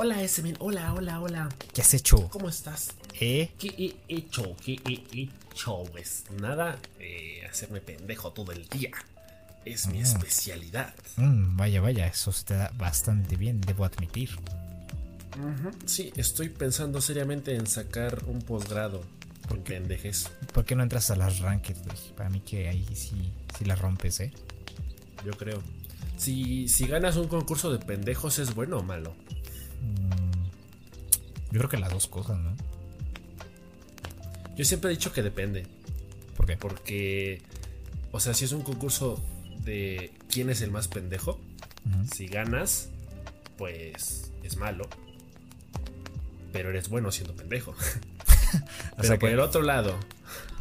Hola, Esmin. Hola, hola, hola. ¿Qué has hecho? ¿Cómo estás? ¿Eh? ¿Qué he hecho? ¿Qué he hecho? Pues nada, eh, hacerme pendejo todo el día. Es mi Mm. especialidad. Mm, vaya, vaya, eso se te da bastante bien, debo admitir. Sí, estoy pensando seriamente en sacar un posgrado en pendejes. ¿Por qué no entras a las ranked, güey? Para mí que ahí sí, sí la rompes, ¿eh? Yo creo. Si, si ganas un concurso de pendejos, ¿es bueno o malo? Yo creo que las dos cosas, ¿no? Yo siempre he dicho que depende. ¿Por qué? Porque, o sea, si es un concurso de quién es el más pendejo, si ganas, pues es malo. Pero eres bueno siendo pendejo. Pero sea por que- el otro lado,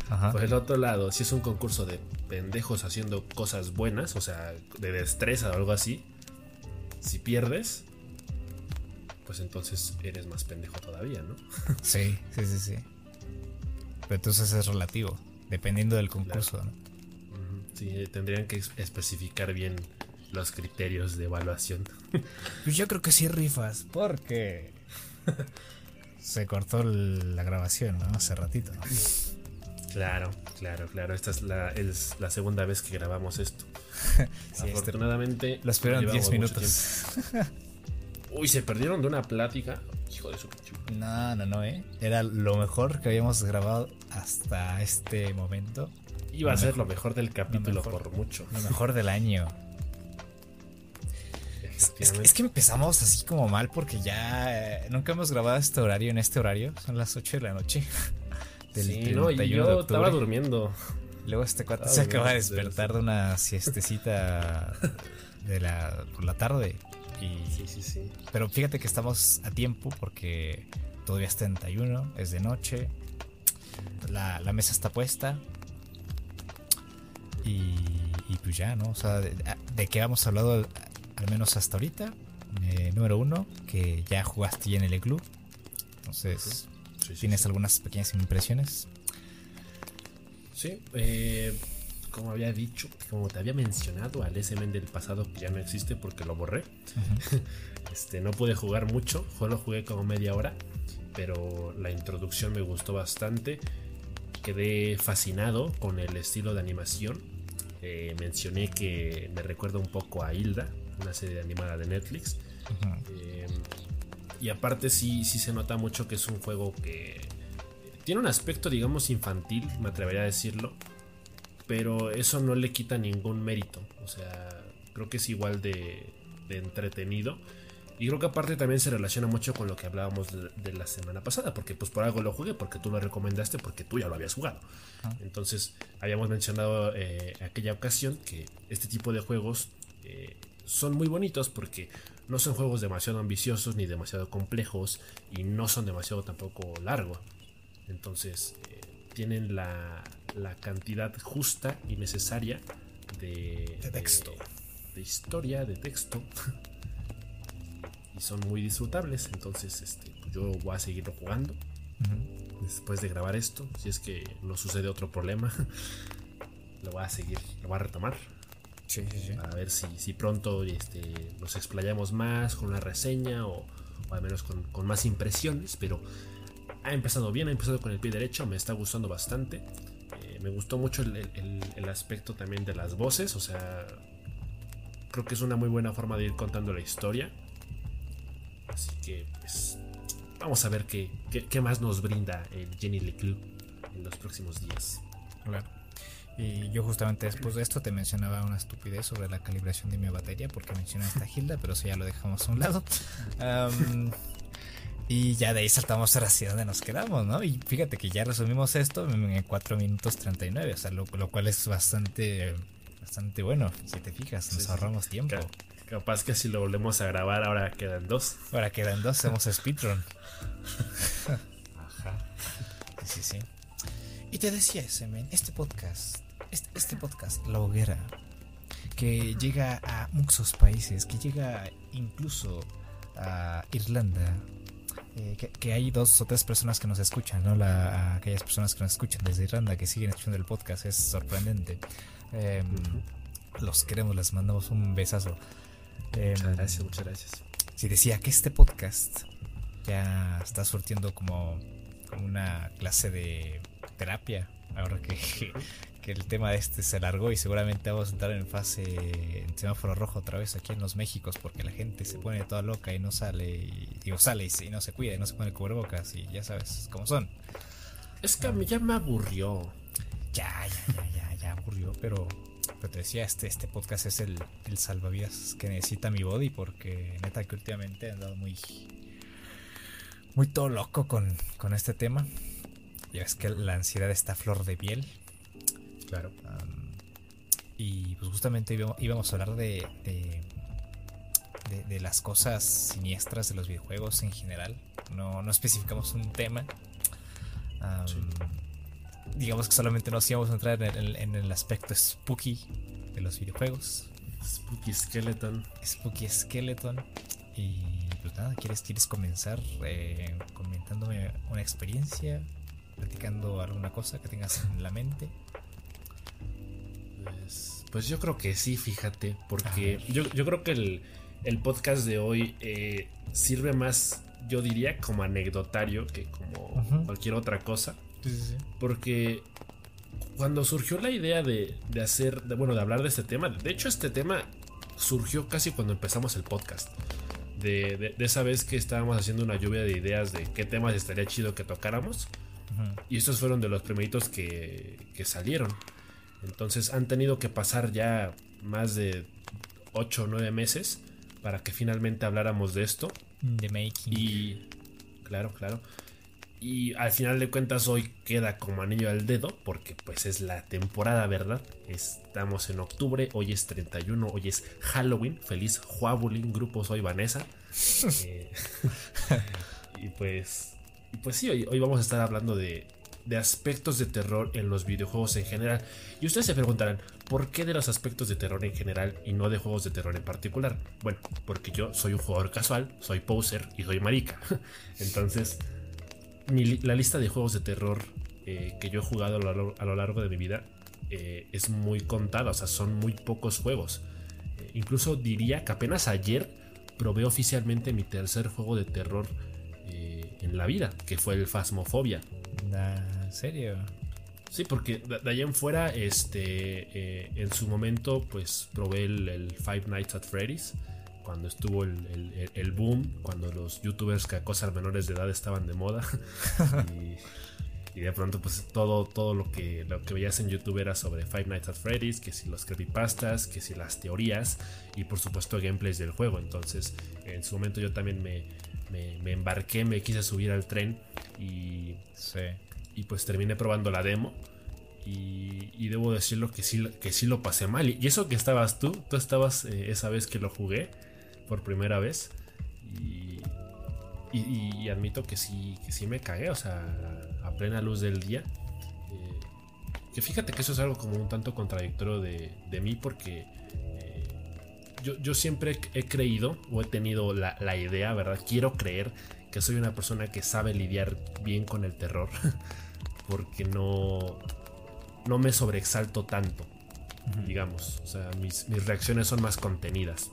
Ajá. por el otro lado, si es un concurso de pendejos haciendo cosas buenas, o sea, de destreza o algo así, si pierdes, pues entonces eres más pendejo todavía, ¿no? Sí, sí, sí, sí. Pero entonces es relativo, dependiendo del concurso, ¿no? Sí, tendrían que es- especificar bien los criterios de evaluación. Pues yo creo que sí rifas, porque se cortó la grabación, ¿no? Hace ratito. ¿no? Claro, claro, claro. Esta es la, es la segunda vez que grabamos esto. Sí, este- Afortunadamente. lo esperaron no 10 llevamos mucho minutos. Uy, se perdieron de una plática. Hijo de su. No, no, no, ¿eh? Era lo mejor que habíamos grabado hasta este momento. Iba a ser mejor. lo mejor del capítulo mejor. por mucho. Lo mejor del año. Es, es que, es que empezamos así como mal porque ya eh, nunca hemos grabado este horario en este horario. Son las 8 de la noche. Del sí, no, y 31 de yo estaba durmiendo. Luego este cuate se acaba de despertar de una siestecita de la, por la tarde. Y, Sí, sí, sí. Pero fíjate que estamos a tiempo porque todavía es 31, es de noche. La, la mesa está puesta. Y, y pues ya, ¿no? O sea, de, de qué hemos hablado al, al menos hasta ahorita. Eh, número uno, que ya jugaste en el club. Entonces, Sí, sí, ¿tienes algunas pequeñas impresiones? Sí, eh, como había dicho, como te había mencionado al SMN del pasado que ya no existe porque lo borré. Este, no pude jugar mucho, solo jugué como media hora, pero la introducción me gustó bastante. Quedé fascinado con el estilo de animación. Eh, mencioné que me recuerda un poco a Hilda, una serie animada de Netflix. Eh, y aparte sí, sí se nota mucho que es un juego que tiene un aspecto, digamos, infantil, me atrevería a decirlo. Pero eso no le quita ningún mérito. O sea, creo que es igual de, de entretenido. Y creo que aparte también se relaciona mucho con lo que hablábamos de, de la semana pasada. Porque pues por algo lo jugué, porque tú lo recomendaste, porque tú ya lo habías jugado. Entonces, habíamos mencionado eh, aquella ocasión que este tipo de juegos eh, son muy bonitos porque no son juegos demasiado ambiciosos ni demasiado complejos y no son demasiado tampoco largos. Entonces, eh, tienen la, la cantidad justa y necesaria de, De texto. de historia, de texto. y son muy disfrutables. Entonces, este, pues yo voy a seguirlo jugando después de grabar esto. Si es que no sucede otro problema, lo voy a seguir, lo voy a retomar. Sí, sí, sí. A ver si, si pronto este, nos explayamos más con una reseña o, o al menos con, con más impresiones. Pero ha empezado bien, ha empezado con el pie derecho, me está gustando bastante. Eh, me gustó mucho el, el- aspecto también de las voces, o sea, creo que es una muy buena forma de ir contando la historia. Así que, pues, vamos a ver qué, qué, más nos brinda el Jenny Leclerc en los próximos días. Y yo justamente después de esto te mencionaba una estupidez sobre la calibración de mi batería porque mencionaste a Hilda, pero eso ya lo dejamos a un lado. y ya de ahí saltamos ahora hacia donde nos quedamos, ¿no? Y fíjate que ya resumimos esto en 4 minutos 39, o sea, lo, lo cual es bastante, bastante bueno, si te fijas, nos Sí, ahorramos tiempo. Ca- Capaz que si lo volvemos a grabar ahora quedan dos. Ahora quedan dos, hacemos speedrun. Ajá. Sí, sí, sí. Y te decía ese, men, este podcast, este, este podcast, La Hoguera, que llega a muchos países, que llega incluso a Irlanda, eh, que, que hay dos o tres personas que nos escuchan, ¿no? La, aquellas personas que nos escuchan desde Irlanda, que siguen escuchando el podcast, es sorprendente. Em, los queremos, les mandamos un besazo. Em, Muchas gracias, muchas gracias. Si decía que este podcast ya está surtiendo como, como una clase de terapia, ahora que, que el tema de este se alargó y seguramente vamos a entrar en fase en semáforo rojo otra vez aquí en los Méxicos porque la gente se pone toda loca y no sale y digo sale y, no se cuida y no se pone cubrebocas y ya sabes cómo son. Es que a mí ya me aburrió. Ya, ya, ya, ya, ya aburrió, pero, pero te decía, este, este podcast es el, el salvavidas que necesita mi body porque neta que últimamente he andado muy muy todo loco con, con este tema. Ya es que la ansiedad está flor de piel Claro. y pues justamente íbamos, a hablar de, de, las cosas siniestras de los videojuegos en general. No, no especificamos un tema. Digamos que solamente nos íbamos a entrar en el, aspecto spooky de los videojuegos. Spooky Skeleton. Spooky Skeleton. Y pues nada, ¿quieres, quieres comenzar eh, comentándome una experiencia? Platicando alguna cosa que tengas en la mente. Pues yo creo que sí, fíjate, porque yo, creo que el, podcast de hoy eh, sirve más, yo diría, como anecdotario que como cualquier otra cosa. Porque cuando surgió la idea de, hacer, de, bueno, de hablar de este tema, de hecho este tema surgió casi cuando empezamos el podcast. De, esa vez que estábamos haciendo una lluvia de ideas de qué temas estaría chido que tocáramos. Y estos fueron de los primeritos que, que salieron. Entonces han tenido que pasar ya más de 8 o 9 meses para que finalmente habláramos de esto. The making. Y claro, claro. Y al final de cuentas hoy queda como anillo al dedo porque pues es la temporada, ¿verdad? Estamos en octubre, hoy es 31, hoy es Halloween. Feliz Huabulín, grupo Soy Vanessa. Eh, y pues y pues sí, hoy vamos a estar hablando de, de aspectos de terror en los videojuegos en general. Y ustedes se preguntarán, ¿por qué de los aspectos de terror en general y no de juegos de terror en particular? Bueno, porque yo soy un jugador casual, soy poser y soy marica. Entonces, la lista de juegos de terror eh, que yo he jugado a lo, largo de mi vida eh, es muy contada, o sea, son muy pocos juegos. Eh, incluso diría que apenas ayer probé oficialmente mi tercer juego de terror en la vida, que fue el Phasmophobia. ¿En serio? Sí, porque de, allá en fuera, este, eh, en su momento, pues probé el, Five Nights at Freddy's, cuando estuvo el, boom, cuando los youtubers que acosan menores de edad estaban de moda. y, de pronto, pues todo, todo lo, que, lo que veías en YouTube era sobre Five Nights at Freddy's, que si los creepypastas, que si las teorías, y por supuesto gameplays del juego. Entonces, en su momento yo también me, me, embarqué, me quise subir al tren y, y pues terminé probando la demo. Y, debo decirlo que sí, que sí lo pasé mal. Y, eso que estabas tú, tú estabas eh, esa vez que lo jugué por primera vez. Y, y, admito que sí, que sí me cagué, o sea, a, plena luz del día. Eh, que fíjate que eso es algo como un tanto contradictorio de, de mí porque yo, siempre he creído o he tenido la, idea, ¿verdad? Quiero creer que soy una persona que sabe lidiar bien con el terror. Porque no, no me sobreexalto tanto, digamos. O sea, mis, reacciones son más contenidas.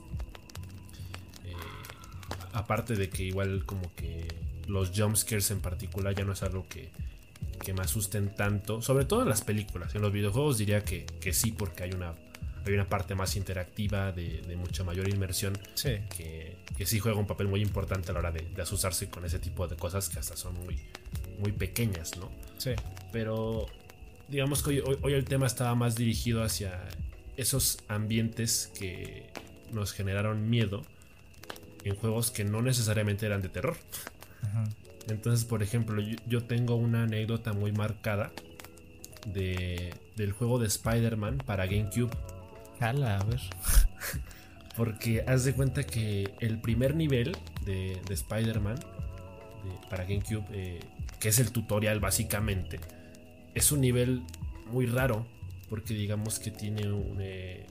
Eh, aparte de que igual como que los jumpscares en particular ya no es algo que, que me asusten tanto. Sobre todo en las películas. En los videojuegos diría que, que sí porque hay una hay una parte más interactiva, de, mucha mayor inmersión, Que, que, sí juega un papel muy importante a la hora de, asustarse con ese tipo de cosas que hasta son muy, muy pequeñas, ¿no? Sí. Pero digamos que hoy, el tema estaba más dirigido hacia esos ambientes que nos generaron miedo en juegos que no necesariamente eran de terror. Entonces, por ejemplo, yo, tengo una anécdota muy marcada de, del juego de Spider-Man para GameCube a ver. Porque haz de cuenta que el primer nivel de, Spider-Man para GameCube, eh, que es el tutorial básicamente, es un nivel muy raro. Porque digamos que tiene un. Eh,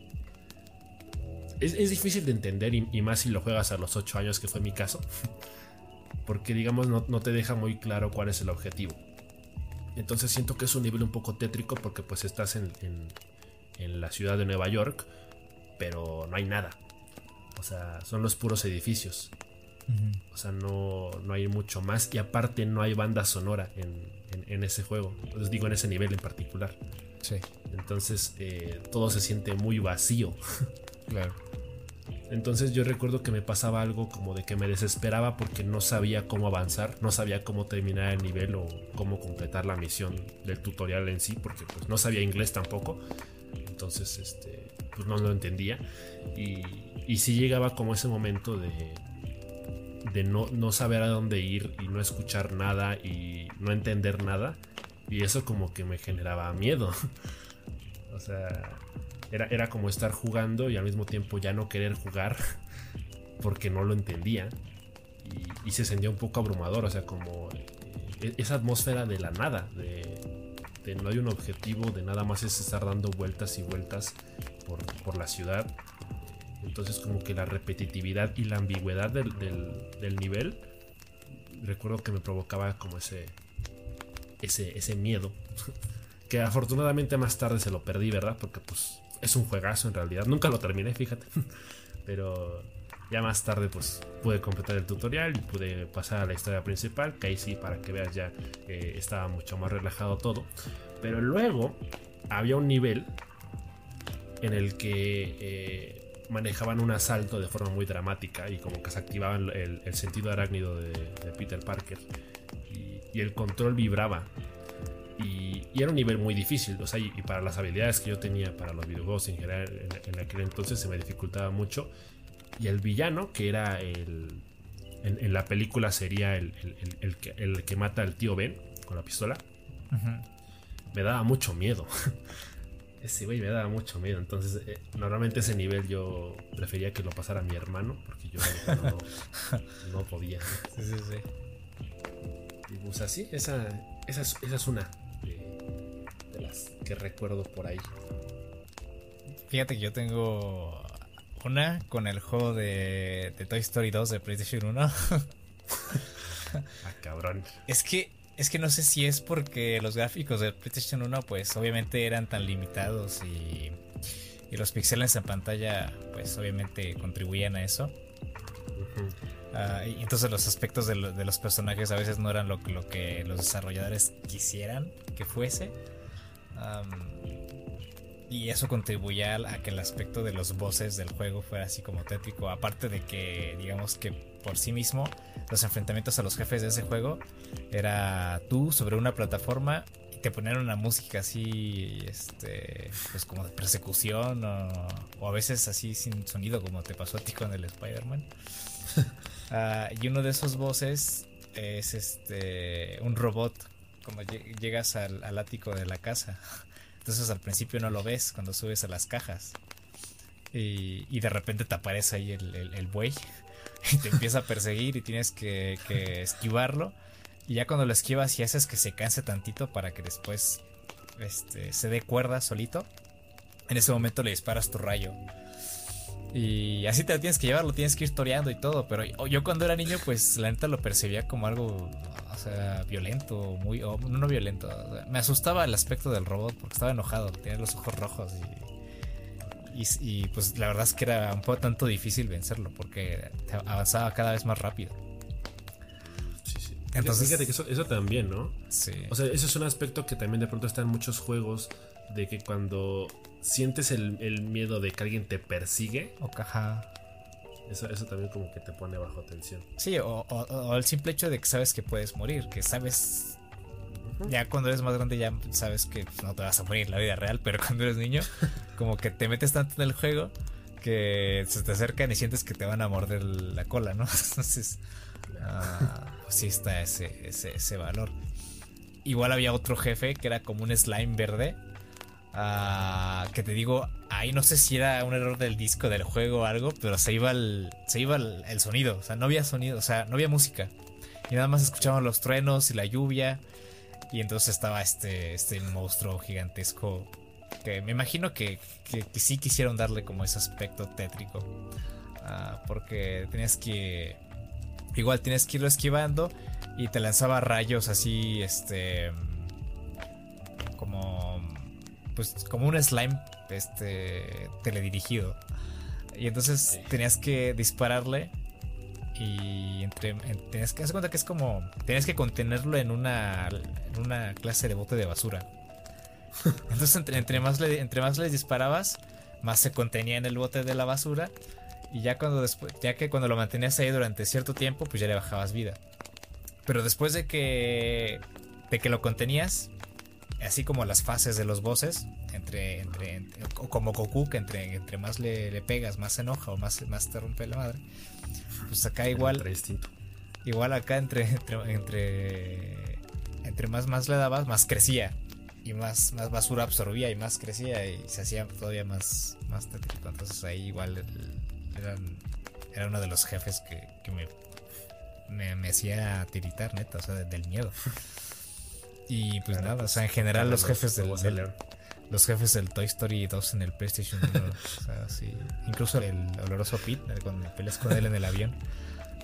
es, difícil de entender y, más si lo juegas a los 8 años, que fue mi caso. Porque digamos no, te deja muy claro cuál es el objetivo. Entonces siento que es un nivel un poco tétrico porque pues estás en la ciudad de Nueva York, pero no hay nada. O sea, son los puros edificios. O sea, no, no hay mucho más. Y aparte no hay banda sonora en, ese juego. Les digo, en ese nivel en particular. Sí. Entonces eh, todo se siente muy vacío. Claro. Entonces yo recuerdo que me pasaba algo como de que me desesperaba porque no sabía cómo avanzar, no sabía cómo terminar el nivel o cómo completar la misión del tutorial en sí, porque pues no sabía inglés tampoco. Entonces, este, pues no lo entendía. Y, y sí llegaba como ese momento de, de no, no saber a dónde ir y no escuchar nada y no entender nada. Y eso como que me generaba miedo. o sea, era, como estar jugando y al mismo tiempo ya no querer jugar porque no lo entendía. Y, se sentía un poco abrumador, o sea, como eh, esa atmósfera de la nada, de, no hay un objetivo, de nada más es estar dando vueltas y vueltas por, la ciudad. Entonces como que la repetitividad y la ambigüedad del, del, nivel, recuerdo que me provocaba como ese, ese, ese miedo. que afortunadamente más tarde se lo perdí, ¿verdad? Porque pues es un juegazo en realidad. Nunca lo terminé, fíjate. Pero ya más tarde pues pude completar el tutorial y pude pasar a la historia principal. Que ahí sí, para que veas ya eh, estaba mucho más relajado todo. Pero luego había un nivel en el que eh, manejaban un asalto de forma muy dramática y como que se activaban el, sentido arácnido de, Peter Parker. y el control vibraba y, era un nivel muy difícil, o sea, y, para las habilidades que yo tenía para los videojuegos en general en, aquel entonces se me dificultaba mucho. Y el villano, que era el... En, la película sería el, el, que, el, que, mata al tío Ben con la pistola. Me daba mucho miedo. ese güey me daba mucho miedo. Entonces, eh, normalmente ese nivel yo prefería que lo pasara mi hermano, porque yo no, no podía. Sí, sí, sí. Y pues así, esa, esa, es, esa es una de, las que recuerdo por ahí. Fíjate que yo tengo una con el juego de, Toy Story 2 de PlayStation 1. ah, cabrón. Es que, es que no sé si es porque los gráficos de PlayStation 1 pues obviamente eran tan limitados y, y los píxeles en pantalla pues obviamente contribuían a eso. Ah, y entonces los aspectos de, los personajes a veces no eran lo, que los desarrolladores quisieran que fuese. Y eso contribuía a que el aspecto de los bosses del juego fuera así como tétrico. Aparte de que, digamos que por sí mismo, los enfrentamientos a los jefes de ese juego era tú sobre una plataforma y te ponían una música así, este, pues como de persecución o, o a veces así sin sonido, como te pasó a ti con el Spider-Man. Ah, y uno de esos voces es este un robot. Como llegas al, ático de la casa. Entonces al principio no lo ves cuando subes a las cajas. Y, de repente te aparece ahí el, buey. Y te empieza a perseguir y tienes que, esquivarlo. Y ya cuando lo esquivas y haces que se canse tantito para que después este, se dé cuerda solito. En ese momento le disparas tu rayo. Y así te lo tienes que llevar, lo tienes que ir toreando y todo. Pero yo cuando era niño, pues la neta lo percibía como algo, o sea, violento, muy, no violento. me asustaba el aspecto del robot porque estaba enojado, tenía los ojos rojos y, y, pues la verdad es que era un poco tanto difícil vencerlo porque avanzaba cada vez más rápido. Sí, sí. Entonces, fíjate que eso, eso también, ¿no? Sí. O sea, eso es un aspecto que también de pronto está en muchos juegos de que cuando sientes el, miedo de que alguien te persigue. O caja. Eso, eso también como que te pone bajo tensión. Sí, o, el simple hecho de que sabes que puedes morir, que sabes... Ya cuando eres más grande ya sabes que no te vas a morir en la vida real, pero cuando eres niño como que te metes tanto en el juego que se te acercan y sientes que te van a morder la cola, ¿no? Entonces, uh, pues sí está ese, ese, ese valor. Igual había otro jefe que era como un slime verde Ah, que te digo, ahí no sé si era un error del disco del juego o algo, pero se iba el, se iba el, sonido, o sea, no había sonido, o sea, no había música. Y nada más escuchaban los truenos y la lluvia. Y entonces estaba este, este monstruo gigantesco. Que me imagino que, que, sí quisieron darle como ese aspecto tétrico. Ah, porque tenías que. Igual tienes que irlo esquivando. Y te lanzaba rayos así. Este. Como pues como un slime este teledirigido. Y entonces tenías que dispararle y entre, tienes que hacer cuenta que es como tienes que contenerlo en una en una clase de bote de basura. Entonces entre, entre más le, entre más les disparabas más se contenía en el bote de la basura. Y ya cuando después ya que cuando lo mantenías ahí durante cierto tiempo pues ya le bajabas vida. Pero después de que de que lo contenías así como las fases de los bosses entre, entre, como Goku que entre, entre más le, le, pegas más se enoja o más, más te rompe la madre pues acá igual. Igual acá entre, entre, entre, más, más le dabas, más crecía. Y más, más basura absorbía y más crecía y se hacía todavía más, más tétrico. Entonces ahí igual eran, era uno de los jefes que, que me, me, hacía tiritar, neta, o sea, del miedo. Y pues nada, o sea, en general los jefes del, los jefes del Toy Story 2 en el PlayStation 1. o sea, sí. Incluso el oloroso Pete, cuando peleas con él en el avión,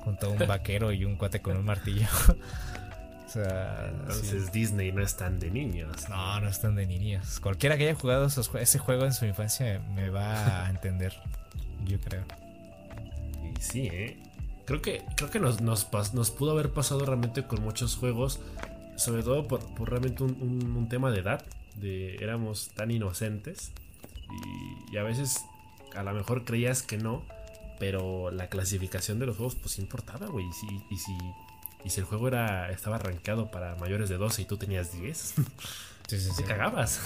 junto a un vaquero y un cuate con un martillo. o sea, Entonces Disney no es tan de niños. No, no es tan de niños. Cualquiera que haya jugado ese juego en su infancia me va a entender, yo creo. Y sí, ¿eh? Creo que, creo que nos, nos, nos pudo haber pasado realmente con muchos juegos, sobre todo por, por realmente un, un tema de edad de éramos tan inocentes y, a veces a lo mejor creías que no, pero la clasificación de los juegos pues importaba, güey. Y si, y si, y si el juego era estaba arrancado para mayores de 12 y tú tenías 10, te cagabas.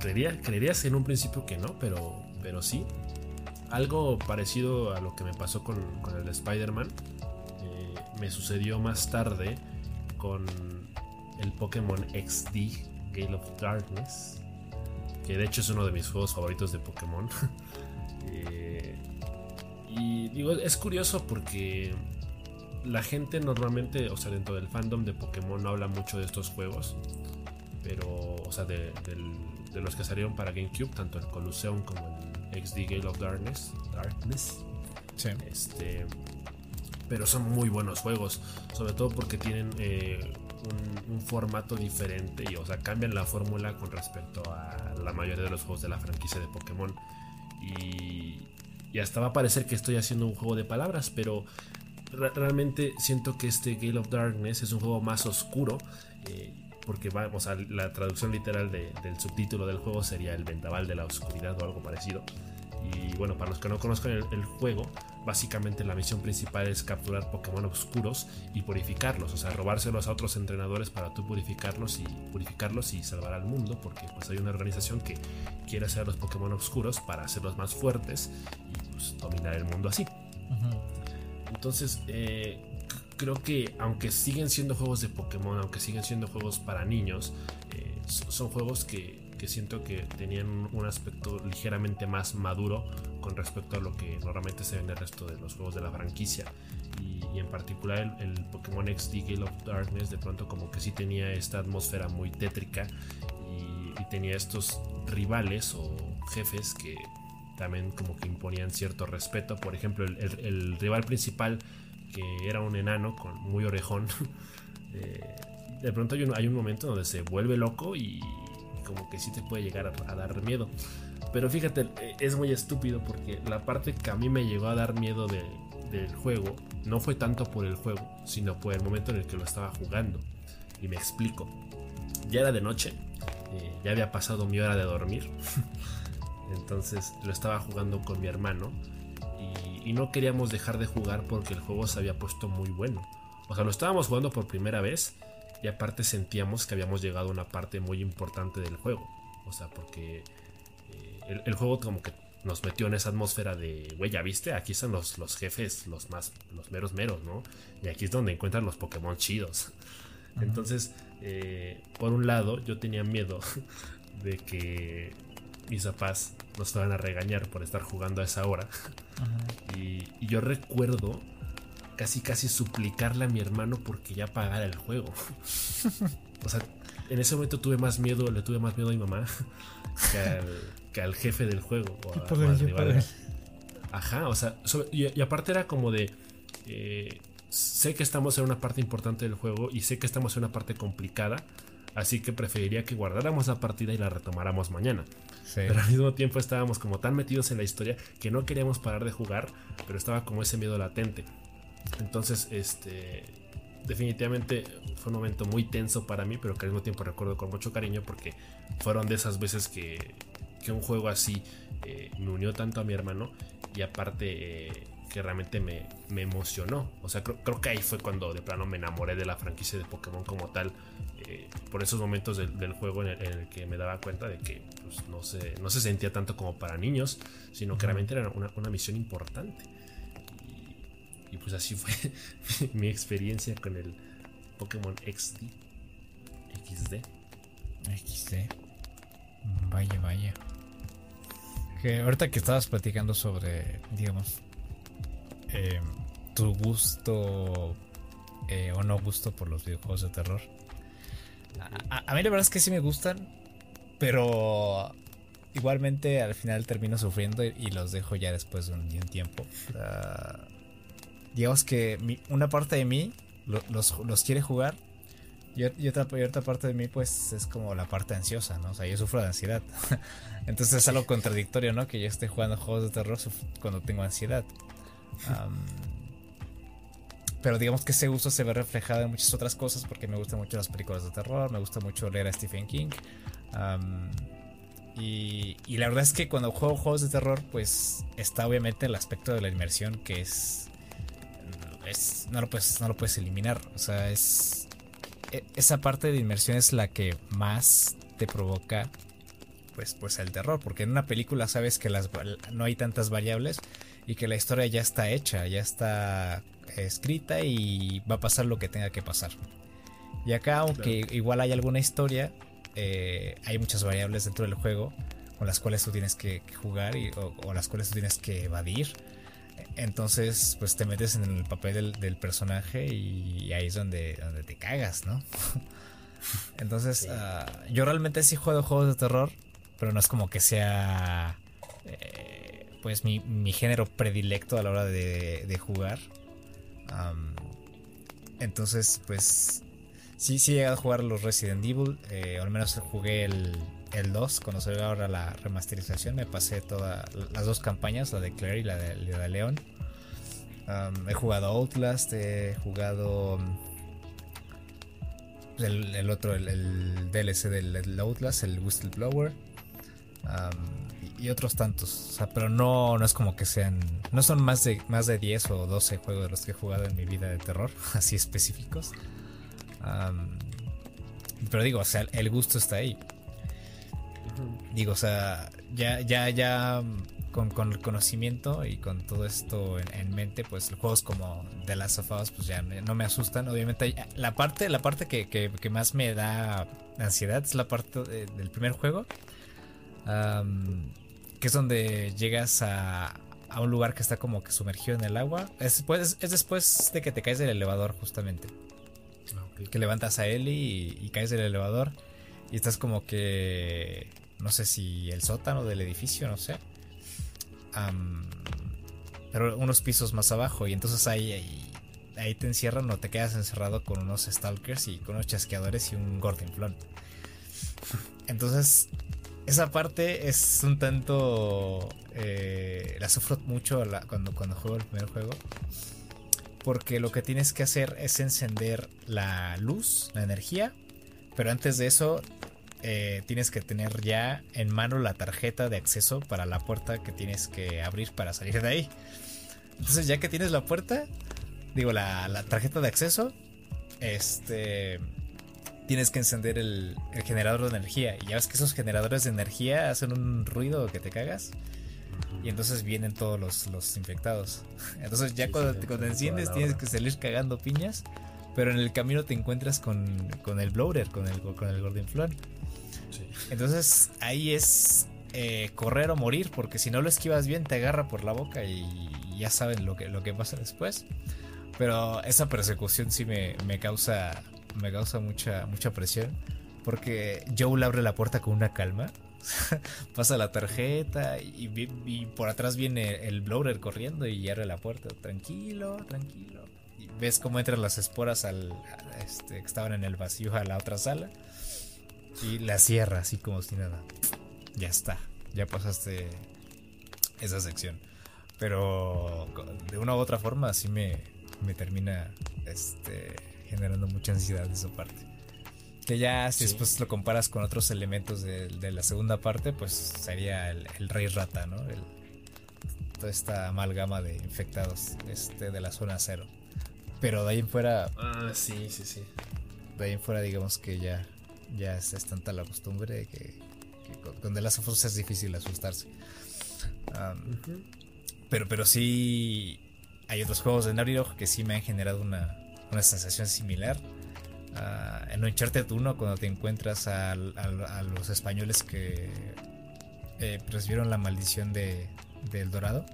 creerías en un principio que no, pero, pero sí. Algo parecido a lo que me pasó con, con el de Spider-Man eh, me sucedió más tarde con el Pokémon XD Gale of Darkness, que de hecho es uno de mis juegos favoritos de Pokémon. Eh, y digo, es curioso porque la gente normalmente, o sea, dentro del fandom de Pokémon no habla mucho de estos juegos, pero, o sea, de, los que salieron para GameCube, tanto el Colosseum como el XD Gale of Darkness. Darkness. Este, pero son muy buenos juegos, sobre todo porque tienen eh, un, formato diferente y, o sea, cambian la fórmula con respecto a la mayoría de los juegos de la franquicia de Pokémon. Y, y hasta va a parecer que estoy haciendo un juego de palabras, pero realmente siento que este Gale of Darkness es un juego más oscuro. Eh, porque vamos a la traducción literal del subtítulo del juego sería el vendaval de la oscuridad o algo parecido. Y bueno, para los que no conozcan el juego, Básicamente la misión principal es capturar Pokémon oscuros y purificarlos, o sea, robárselos a otros entrenadores para tú purificarlos y purificarlos y salvar al mundo, porque pues hay una organización que quiere hacer a los Pokémon oscuros para hacerlos más fuertes y pues, dominar el mundo así. Entonces, eh, creo que aunque siguen siendo juegos de Pokémon, aunque siguen siendo juegos para niños, eh, son juegos que que siento que tenían un aspecto ligeramente más maduro con respecto a lo que normalmente se ve en el resto de los juegos de la franquicia. Y, en particular el, Pokémon XD Gale of Darkness de pronto como que sí tenía esta atmósfera muy tétrica y, tenía estos rivales o jefes que también como que imponían cierto respeto. Por ejemplo, el, rival principal que era un enano con muy orejón. Eh, de pronto hay un, hay un momento donde se vuelve loco y como que sí te puede llegar a, dar miedo. Pero fíjate, eh, es muy estúpido porque la parte que a mí me llegó a dar miedo del juego no fue tanto por el juego, sino por el momento en el que lo estaba jugando. Y me explico. Ya era de noche, eh, ya había pasado mi hora de dormir. Entonces lo estaba jugando con mi hermano y, y, no queríamos dejar de jugar porque el juego se había puesto muy bueno. O sea, lo estábamos jugando por primera vez y aparte sentíamos que habíamos llegado a una parte muy importante del juego. O sea, porque eh, el, juego como que nos metió en esa atmósfera de, güey, ya viste, aquí están los, los jefes, los más, los meros meros, ¿no? Y aquí es donde encuentran los Pokémon chidos. Entonces, eh, por un lado, yo tenía miedo de que mis papás nos fueran a regañar por estar jugando a esa hora. y, yo recuerdo casi casi suplicarle a mi hermano porque ya pagara el juego. o sea, en ese momento tuve más miedo, le tuve más miedo a mi mamá que al, jefe del juego. Ajá, o sea, y, aparte era como de... Eh, sé que estamos en una parte importante del juego y sé que estamos en una parte complicada, así que preferiría que guardáramos la partida y la retomáramos mañana. Pero al mismo tiempo estábamos como tan metidos en la historia que no queríamos parar de jugar, pero estaba como ese miedo latente. Entonces, este, definitivamente fue un momento muy tenso para mí, pero que al mismo tiempo recuerdo con mucho cariño porque fueron de esas veces que, que un juego así eh, me unió tanto a mi hermano y aparte eh, que realmente me, me, emocionó. O sea, creo, que ahí fue cuando de plano me enamoré de la franquicia de Pokémon como tal. Eh, por esos momentos del, juego en el, que me daba cuenta de que pues, no, se, no se sentía tanto como para niños, sino que realmente era una, una misión importante. Y, pues así fue mi experiencia con el Pokémon XD. XD. XD. Vaya, vaya. Que ahorita que estabas platicando sobre, digamos, em, tu gusto eh, o no gusto por los videojuegos de terror. A, mí la verdad es que sí me gustan, pero igualmente al final termino sufriendo y, los dejo ya después de un, tiempo. Digamos que una parte de mí los, los quiere jugar, y, otra, parte de mí, pues, es como la parte ansiosa, ¿no? O sea, yo sufro de ansiedad. Entonces es algo contradictorio, ¿no? Que yo esté jugando juegos de terror cuando tengo ansiedad. pero digamos que ese gusto se ve reflejado en muchas otras cosas porque me gustan mucho las películas de terror, me gusta mucho leer a Stephen King. y, y, la verdad es que cuando juego juegos de terror, pues está obviamente el aspecto de la inmersión que es... es no, lo puedes, no lo puedes eliminar. O sea, es e, esa parte de inmersión es la que más te provoca pues, pues el terror, porque en una película sabes que las, no hay tantas variables y que la historia ya está hecha, ya está escrita y va a pasar lo que tenga que pasar. Y acá, aunque igual hay alguna historia, eh, hay muchas variables dentro del juego con las cuales tú tienes que jugar y, o, las cuales tú tienes que evadir entonces, pues te metes en el papel del, personaje y ahí es donde, donde te cagas, ¿no? Entonces, ah, yo realmente sí juego juegos de terror, pero no es como que sea, eh, pues, mi, género predilecto a la hora de, jugar. entonces, pues, sí, sí he llegado a jugar los Resident Evil, eh, o al menos jugué el, el 2, cuando salió ahora la remasterización, me pasé todas las dos campañas, la de Claire y la de, León. he jugado Outlast, he jugado pues, el, otro, el, DLC del, Outlast, el Whistleblower. y, otros tantos. O sea, pero no, no es como que sean. No son más de, más de 10 o 12 juegos de los que he jugado en mi vida de terror, así específicos. pero digo, o sea, el gusto está ahí. Digo, o sea, ya, ya, ya con, el conocimiento y con todo esto en, mente, pues juegos como The Last of Us, pues ya no me asustan. Obviamente, la parte, la parte que, más me da ansiedad es la parte del primer juego, que es donde llegas a, un lugar que está como que sumergido en el agua. Es después, es después de que te caes del elevador, justamente. Ah, que levantas a Ellie y caes del elevador. Y estás como que no sé si el sótano del edificio, no sé. pero unos pisos más abajo y entonces ahí, ahí, te encierran o te quedas encerrado con unos stalkers y con unos chasqueadores y un gordinflón. Entonces, esa parte es un tanto... Eh, la sufro mucho cuando, cuando juego el primer juego. Porque lo que tienes que hacer es encender la luz, la energía. Pero antes de eso eh, tienes que tener ya en mano la tarjeta de acceso para la puerta que tienes que abrir para salir de ahí. Entonces ya que tienes la puerta, digo la, tarjeta de acceso, este tienes que encender el, generador de energía. Y ya ves que esos generadores de energía hacen un ruido que te cagas. Y entonces vienen todos los, infectados. Entonces ya cuando, te, enciendes tienes que salir cagando piñas. Pero en el camino te encuentras con, el bloater, con el, con el Gordinflón. Entonces ahí es eh, correr o morir, porque si no lo esquivas bien te agarra por la boca y ya saben lo que, lo que pasa después. Pero esa persecución sí me, causa, me causa mucha, mucha presión, porque Joel abre la puerta con una calma. pasa la tarjeta y, por atrás viene el blower corriendo y abre la puerta. Tranquilo, tranquilo. Y ves cómo entran las esporas al, este, que estaban en el vacío a la otra sala. Y la cierra así como si nada. Ya está. Ya pasaste esa sección. Pero de una u otra forma sí me, me termina este, generando mucha ansiedad esa parte. Que ya si después lo comparas con otros elementos de, la segunda parte, pues sería el, rey rata, ¿no? toda esta amalgama de infectados este, de la zona cero. Pero de ahí en fuera... Ah, sí, sí, sí. De ahí en fuera digamos que ya, ya es tanta la costumbre de que, con, The Last of es difícil asustarse. pero, pero sí hay otros juegos de Naughty Dog que sí me han generado una, una sensación similar. Uh, en Uncharted 1, cuando te encuentras a, los españoles que eh, recibieron la maldición de, del Dorado,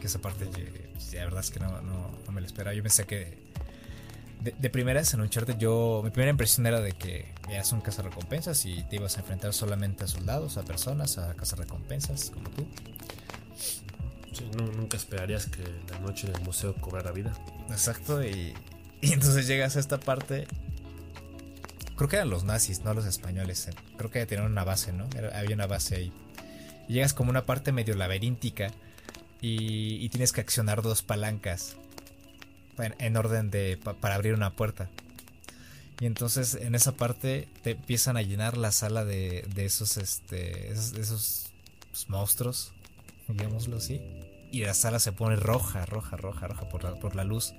que esa parte, pues, la verdad es que no, me lo esperaba. Yo pensé que de, de primeras en Uncharted, yo, mi primera impresión era de que ya son recompensas y te ibas a enfrentar solamente a soldados, a personas, a recompensas como tú. nunca esperarías que la noche en el museo cobrara vida. Exacto, y, entonces llegas a esta parte. Creo que eran los nazis, no los españoles. Eh, creo que tenían una base, ¿no? había una base ahí. Y llegas como una parte medio laberíntica y, tienes que accionar dos palancas en, orden de para abrir una puerta. Y entonces en esa parte te empiezan a llenar la sala de, esos, este, esos, pues, monstruos, digámoslo así y la sala se pone roja, roja, roja, roja por la, por la luz.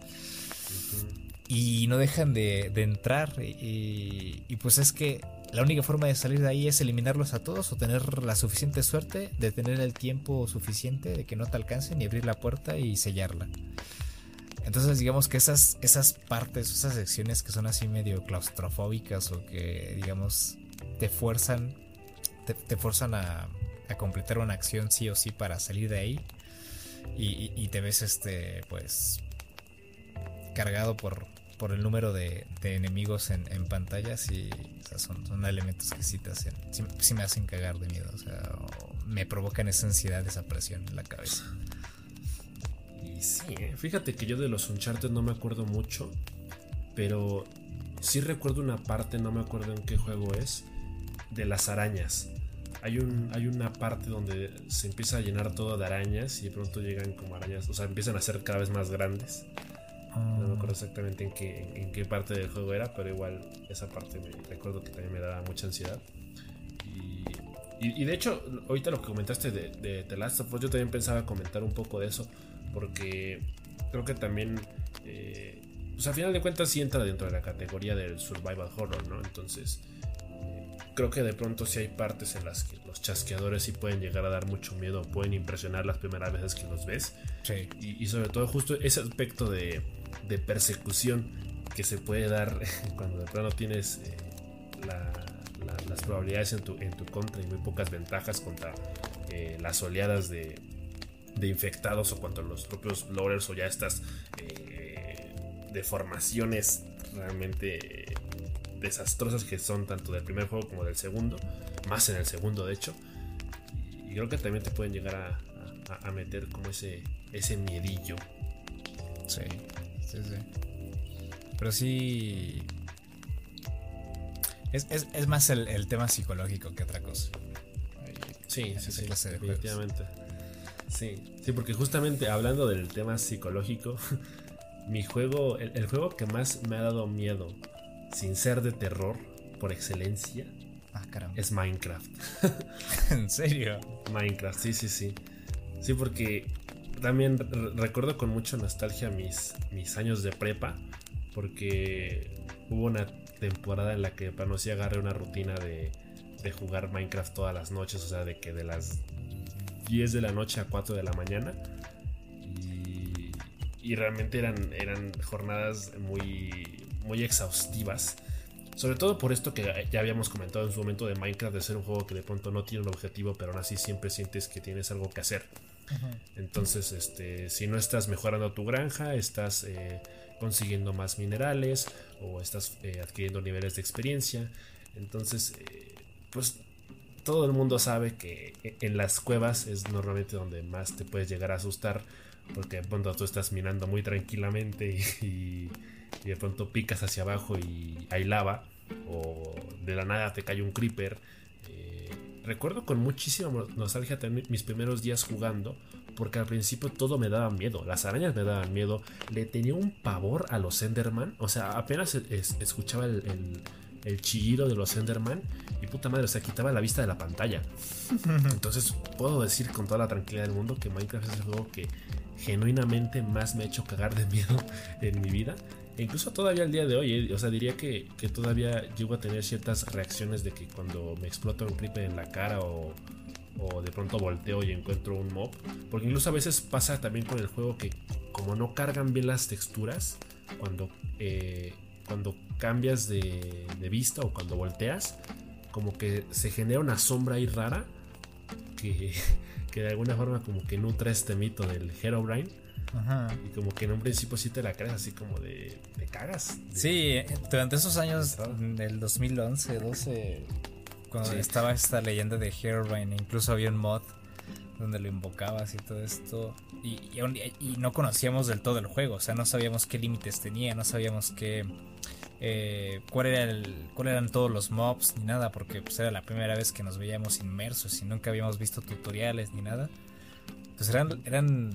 Y no dejan de, entrar. Y, pues es que la única forma de salir de ahí es eliminarlos a todos o tener la suficiente suerte de tener el tiempo suficiente de que no te alcancen y abrir la puerta y sellarla. Entonces digamos que esas, esas partes, esas secciones que son así medio claustrofóbicas o que digamos te fuerzan, te, te fuerzan a, a completar una acción sí o sí para salir de ahí y, te ves este pues cargado por, por el número de, enemigos en, en, pantallas son, elementos que sí te hacen, sí, me hacen cagar de miedo, o sea, me provocan esa ansiedad, esa presión en la cabeza. Y sí, ¿eh? fíjate que yo de los Uncharted no me acuerdo mucho, pero sí recuerdo una parte, no me acuerdo en qué juego es, de las arañas hay, un, hay una parte donde se empieza a llenar todo de arañas y de pronto llegan como arañas, o sea, empiezan a ser cada vez más grandes. No me acuerdo exactamente en qué, en qué parte del juego era, pero igual esa parte me recuerdo que también me daba mucha ansiedad. Y, de hecho, ahorita lo que comentaste de, de The Last of Us, yo también pensaba comentar un poco de eso, porque creo que también, eh, pues al final de cuentas sí entra dentro de la categoría del survival horror, ¿no? Entonces, creo que de pronto sí hay partes en las que los chasqueadores sí pueden llegar a dar mucho miedo, pueden impresionar las primeras veces que los ves. Sí. Y, sobre todo justo ese aspecto de, persecución que se puede dar cuando de pronto tienes eh, las probabilidades en tu, en tu contra y muy pocas ventajas contra eh, las oleadas de, infectados o contra los propios loaders o ya estas eh, deformaciones realmente desastrosas que son tanto del primer juego como del segundo, más en el segundo de hecho. Y creo que también te pueden llegar a, meter como ese, ese miedillo. Sí, sí, sí. Pero sí... Es, más el, tema psicológico que otra cosa. Sí, sí, sí, definitivamente. Sí, sí, porque justamente hablando del tema psicológico, mi juego, el, juego que más me ha dado miedo sin ser de terror por excelencia, ah, es Minecraft. ¿En serio? Minecraft, sí, sí, sí. Sí, porque también recuerdo con mucha nostalgia mis, mis años de prepa, porque hubo una temporada en la que para no si agarré una rutina de, de jugar Minecraft todas las noches, o sea, de que de las 10 de la noche a 4 de la mañana. Y, y realmente eran, eran jornadas muy muy exhaustivas. Sobre todo por esto que ya habíamos comentado en su momento de Minecraft, de ser un juego que de pronto no tiene un objetivo, pero aún así siempre sientes que tienes algo que hacer. Entonces, este, si no estás mejorando tu granja, estás eh, consiguiendo más minerales o estás eh, adquiriendo niveles de experiencia. Entonces, eh, pues todo el mundo sabe que en las cuevas es normalmente donde más te puedes llegar a asustar, porque de pronto tú estás minando muy tranquilamente y y de pronto picas hacia abajo y hay lava, o de la nada te cae un creeper, eh, recuerdo con muchísima nostalgia también mis primeros días jugando, porque al principio todo me daba miedo, las arañas me daban miedo, le tenía un pavor a los Enderman, o sea, apenas escuchaba el, chillido de los Enderman y puta madre, o sea, quitaba la vista de la pantalla. Entonces puedo decir con toda la tranquilidad del mundo que Minecraft es el juego que genuinamente más me ha hecho cagar de miedo en mi vida. E incluso todavía al día de hoy, eh, o sea, diría que, todavía llego a tener ciertas reacciones de que cuando me explota un creeper en la cara o, de pronto volteo y encuentro un mob. Porque incluso a veces pasa también con el juego que como no cargan bien las texturas, cuando, eh, cuando cambias de, vista o cuando volteas, como que se genera una sombra ahí rara que, que de alguna forma como que nutre este mito del Herobrine y como que en un principio sí te la crees así como de. Te cagas. sí, durante esos años del 2011, 12, cuando estaba esta leyenda de Herobrine, incluso había un mod donde lo invocabas y todo esto. Y, y, no conocíamos del todo el juego, o sea, no sabíamos qué límites tenía, no sabíamos qué. Eh, cuál, era el, cuál eran todos los mobs ni nada, porque pues, era la primera vez que nos veíamos inmersos y nunca habíamos visto tutoriales ni nada. Pues eran, eran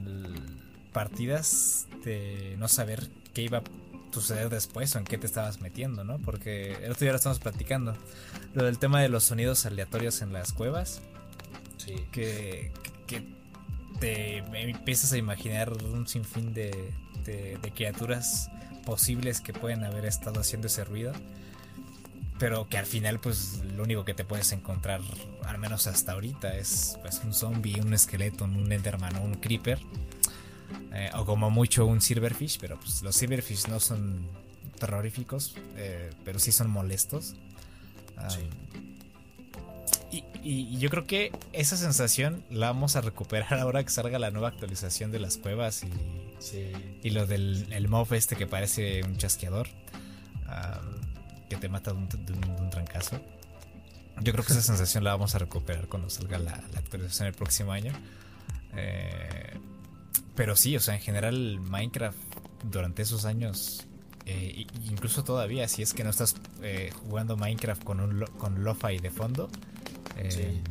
partidas de no saber qué iba a suceder después o en qué te estabas metiendo, ¿no? Porque el otro día lo estamos platicando. Lo del tema de los sonidos aleatorios en las cuevas. Sí. Que, que, te empiezas a imaginar un sinfín de, de, criaturas posibles que pueden haber estado haciendo ese ruido. Pero que al final, pues lo único que te puedes encontrar, al menos hasta ahorita, es pues, un zombie, un esqueleto, un enderman o un creeper eh, o como mucho un silverfish, pero pues, los silverfish no son terroríficos, eh, pero sí son molestos. Y, yo creo que esa sensación la vamos a recuperar ahora que salga la nueva actualización de las cuevas y, y lo del el mob este que parece un chasqueador que te mata de un, trancazo. Yo creo que esa sensación la vamos a recuperar cuando salga la, la actualización el próximo año. Eh, pero sí, o sea, en general Minecraft durante esos años, eh, incluso todavía, si es que no estás eh, jugando Minecraft con un con lo-fi de fondo, eh,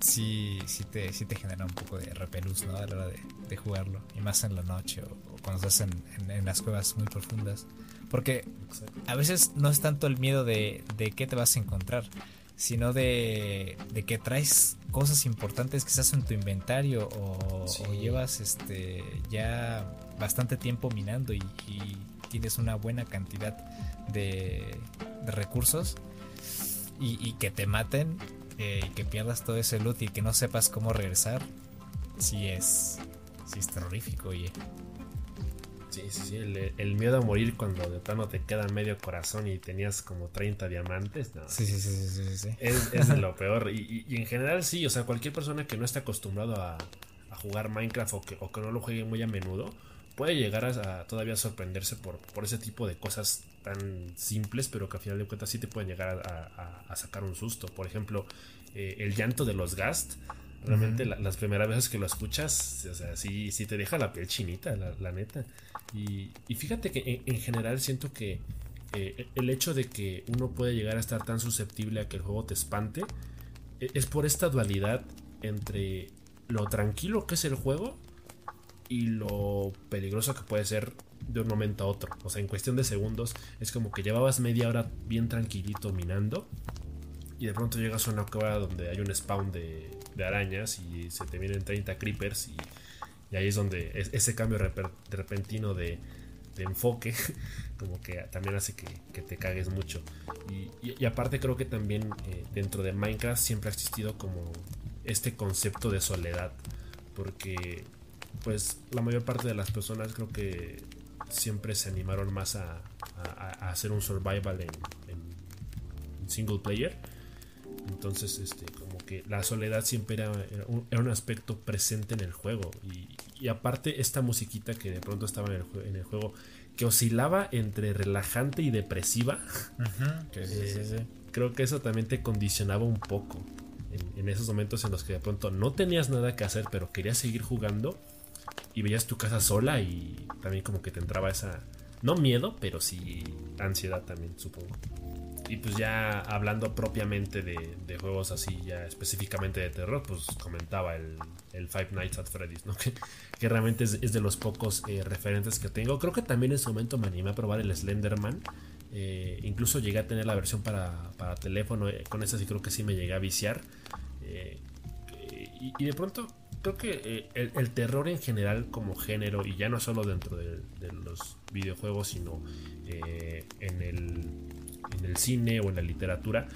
sí. sí, te, sí te genera un poco de repelús ¿no? a la hora de, jugarlo. Y más en la noche o, cuando estás en, las cuevas muy profundas. Porque a veces no es tanto el miedo de, de qué te vas a encontrar, sino de, de, que traes cosas importantes quizás en tu inventario o, llevas este ya bastante tiempo minando y, tienes una buena cantidad de, recursos y, que te maten eh, y que pierdas todo ese loot y que no sepas cómo regresar, sí es, sí es terrorífico, oye. Sí, sí, sí. El, miedo a morir cuando de plano te queda medio corazón y tenías como 30 diamantes. No, sí, sí, sí, sí, sí, Es, es de lo peor. Y, en general sí, o sea, cualquier persona que no esté acostumbrado a, jugar Minecraft o que, o que, no lo juegue muy a menudo, puede llegar a, todavía sorprenderse por, por, ese tipo de cosas tan simples, pero que al final de cuentas sí te pueden llegar a, sacar un susto. Por ejemplo, eh, el llanto de los Gast Realmente las primeras veces que lo escuchas, o sea, sí, sí te deja la piel chinita, la, neta. Y, fíjate que en, general siento que eh, el hecho de que uno puede llegar a estar tan susceptible a que el juego te espante e, es por esta dualidad entre lo tranquilo que es el juego y lo peligroso que puede ser de un momento a otro. O sea, en cuestión de segundos es como que llevabas media hora bien tranquilito minando y de pronto llegas a una cueva donde hay un spawn de, de arañas y se te vienen 30 creepers y, ahí es donde ese cambio repentino de, enfoque como que también hace que, te cagues mucho. Y, aparte creo que también eh, dentro de Minecraft siempre ha existido como este concepto de soledad porque pues la mayor parte de las personas creo que siempre se animaron más a, hacer un survival en, en single player entonces, este, como que la soledad siempre era, un, aspecto presente en el juego. Y, aparte, esta musiquita que de pronto estaba en el, juego, que oscilaba entre relajante y depresiva, eh, creo que eso también te condicionaba un poco. En, esos momentos en los que de pronto no tenías nada que hacer, pero querías seguir jugando y veías tu casa sola y también como que te entraba esa, no miedo, pero sí ansiedad también, supongo. y pues ya hablando propiamente de, juegos así, ya específicamente de terror, pues comentaba el, Five Nights at Freddy's, ¿no? Que, realmente es, de los pocos eh, referentes que tengo. Creo que también en su momento me animé a probar el Slenderman. Eh, incluso llegué a tener la versión para, para teléfono. Eh, con esa sí creo que sí me llegué a viciar. Y, de pronto creo que el, terror en general como género, y ya no solo dentro de, los videojuegos, sino en el en el cine o en la literatura,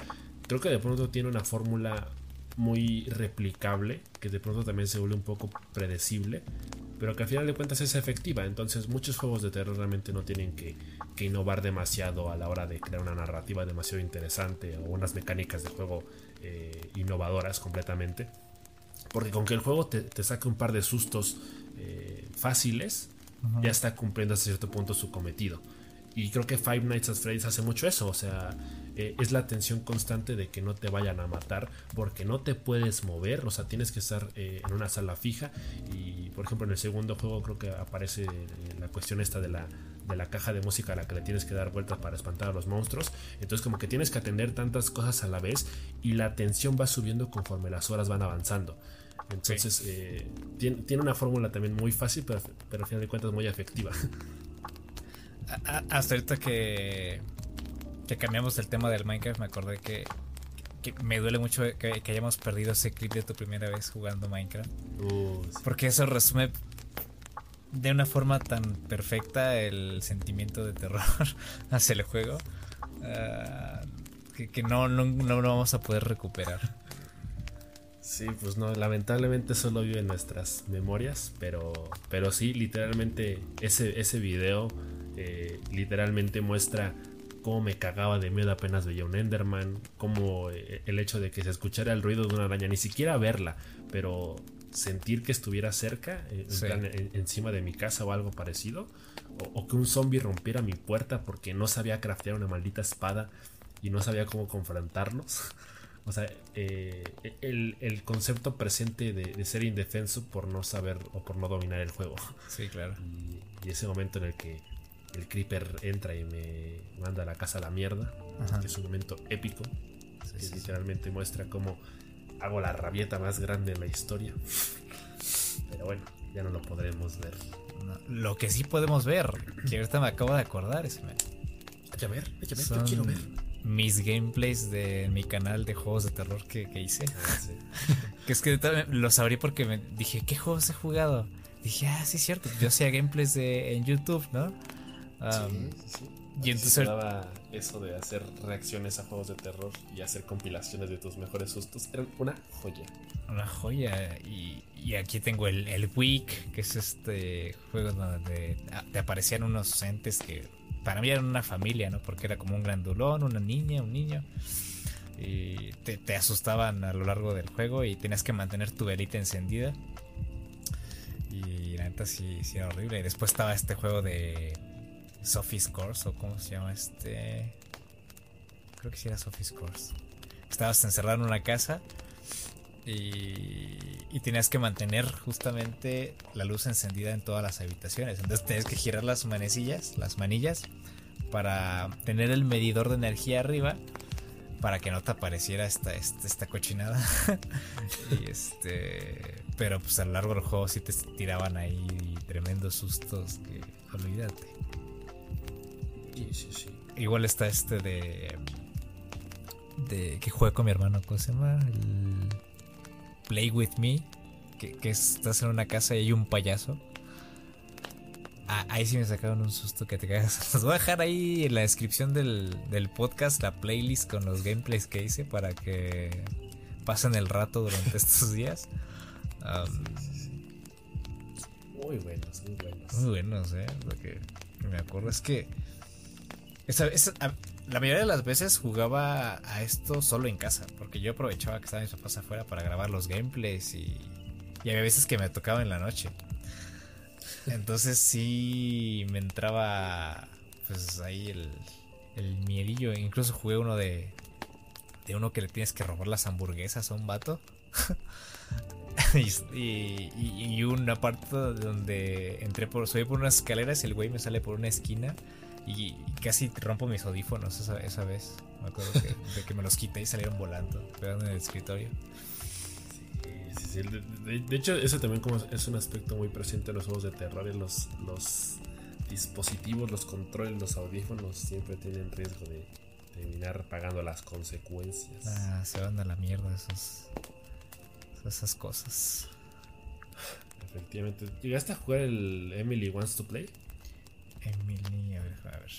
creo que de pronto tiene una fórmula muy replicable, que de pronto también se vuelve un poco predecible, pero que al final de cuentas es efectiva. Entonces muchos juegos de terror realmente no tienen que, innovar demasiado a la hora de crear una narrativa demasiado interesante o unas mecánicas de juego eh, innovadoras completamente. Porque con que el juego te, saque un par de sustos eh, fáciles, ya está cumpliendo hasta cierto punto su cometido. Y creo que Five Nights at Freddy's hace mucho eso, o sea, eh, es la tensión constante de que no te vayan a matar porque no te puedes mover, o sea, tienes que estar eh, en una sala fija y por ejemplo en el segundo juego creo que aparece la cuestión esta de la, de la caja de música a la que le tienes que dar vueltas para espantar a los monstruos, entonces como que tienes que atender tantas cosas a la vez y la tensión va subiendo conforme las horas van avanzando. Entonces tiene, tiene, una fórmula también muy fácil, pero, pero al final de cuentas muy efectiva. hasta ahorita que, que cambiamos el tema del Minecraft, me acordé que, me duele mucho que, hayamos perdido ese clip de tu primera vez jugando Minecraft. Uh, Porque eso resume de una forma tan perfecta el sentimiento de terror hacia el juego ah, que, no, no, no, vamos a poder recuperar. Sí, pues no, lamentablemente solo vive en nuestras memorias, pero, pero sí, literalmente ese, ese video eh, literalmente muestra cómo me cagaba de miedo apenas veía un Enderman, como eh, el hecho de que se escuchara el ruido de una araña, ni siquiera verla, pero sentir que estuviera cerca, eh, encima de mi casa o algo parecido, o, que un zombie rompiera mi puerta porque no sabía craftear una maldita espada y no sabía cómo confrontarnos. O sea, el, concepto presente de, ser indefenso por no saber o por no dominar el juego. Sí, claro. y ese momento en el que el creeper entra y me manda a la casa a la mierda. es un momento épico. que literalmente muestra cómo hago la rabieta más grande en la historia. Pero bueno, ya no lo podremos ver. lo que sí podemos ver, que ahorita me acabo de acordar, es Hay que ver, hay que ver, yo quiero ver. Mis gameplays de mi canal de juegos de terror que, hice. Ah, que es que los abrí porque me dije, ¿qué juegos he jugado? Dije, ah, sí, es cierto. Yo hacía gameplays de, en YouTube, ¿no? Y entonces daba eso de hacer reacciones a juegos de terror y hacer compilaciones de tus mejores sustos. Era una joya. Una joya. Y, aquí tengo el, el Week, que es este juego donde te aparecían unos entes que para mí eran una familia, ¿no? Porque era como un grandulón, una niña, un niño. Y te, asustaban a lo largo del juego y tenías que mantener tu velita encendida. Y la neta sí, sí era horrible. Y después estaba este juego de Sophie's Course o cómo se llama este. Creo que sí era Sophie's Course. Estabas encerrado en una casa y, y, tenías que mantener justamente la luz encendida en todas las habitaciones. Entonces tenías que girar las manecillas, las manillas, para tener el medidor de energía arriba para que no te apareciera esta, esta, esta cochinada. y este. Pero pues a lo largo del juego sí te tiraban ahí tremendos sustos que olvídate. Igual está este de. de que juega con mi hermano, ¿cómo se llama? El Play with Me. Que, que estás en una casa y hay un payaso. Ah, ahí sí me sacaron un susto que te cagas. Os voy a dejar ahí en la descripción del, del podcast la playlist con los gameplays que hice para que pasen el rato durante estos días. muy buenos, muy buenos. Muy buenos, eh. Lo que me acuerdo es que la mayoría de las veces jugaba a esto solo en casa, porque yo aprovechaba que estaban mis papás afuera para grabar los gameplays y, y había veces que me tocaba en la noche. Entonces sí me entraba pues ahí el, el miedillo. Incluso jugué uno de, de uno que le tienes que robar las hamburguesas a un vato. y, y, una parte donde entré por, subí por unas escaleras y el güey me sale por una esquina y casi rompo mis audífonos esa, esa vez. Me acuerdo que, de que me los quité y salieron volando, pegando en el escritorio. Sí, sí, de, de, hecho, eso también como es un aspecto muy presente en los juegos de terror y los, los dispositivos, los controles, los audífonos siempre tienen riesgo de terminar pagando las consecuencias. Ah, se van a la mierda esos, esas cosas. Efectivamente. ¿Llegaste a jugar el Emily Wants to Play? Emily, a ver.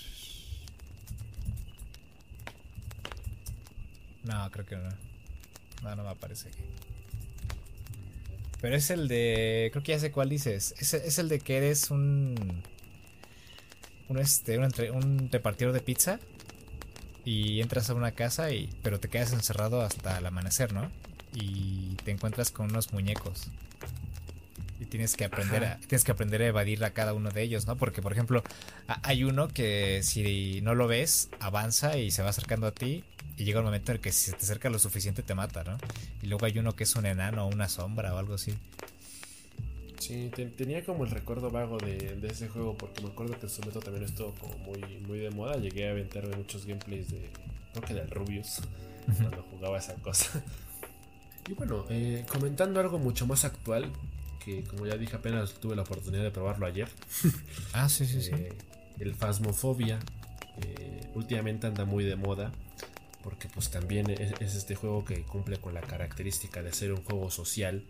No, creo que no. No, no me aparece aquí. Pero es el de. Creo que ya sé cuál dices. Es, es el de que eres un un, este, un, un repartidor de pizza y entras a una casa y pero te quedas encerrado hasta el amanecer, ¿no? Y te encuentras con unos muñecos. Y tienes que aprender a, tienes que aprender a evadir a cada uno de ellos, ¿no? Porque por ejemplo, hay uno que si no lo ves, avanza y se va acercando a ti y llega un momento en el que si se te acerca lo suficiente te mata, ¿no? Y luego hay uno que es un enano o una sombra o algo así. Sí, tenía como el recuerdo vago de, ese juego porque me acuerdo que en su momento también estuvo como muy, muy de moda. Llegué a aventarme muchos gameplays de, creo que del Rubius, cuando jugaba esa cosa. Y bueno, eh, comentando algo mucho más actual, que como ya dije apenas tuve la oportunidad de probarlo ayer. ah, sí, sí, sí. Eh, el Phasmophobia eh, últimamente anda muy de moda porque pues también es, este juego que cumple con la característica de ser un juego social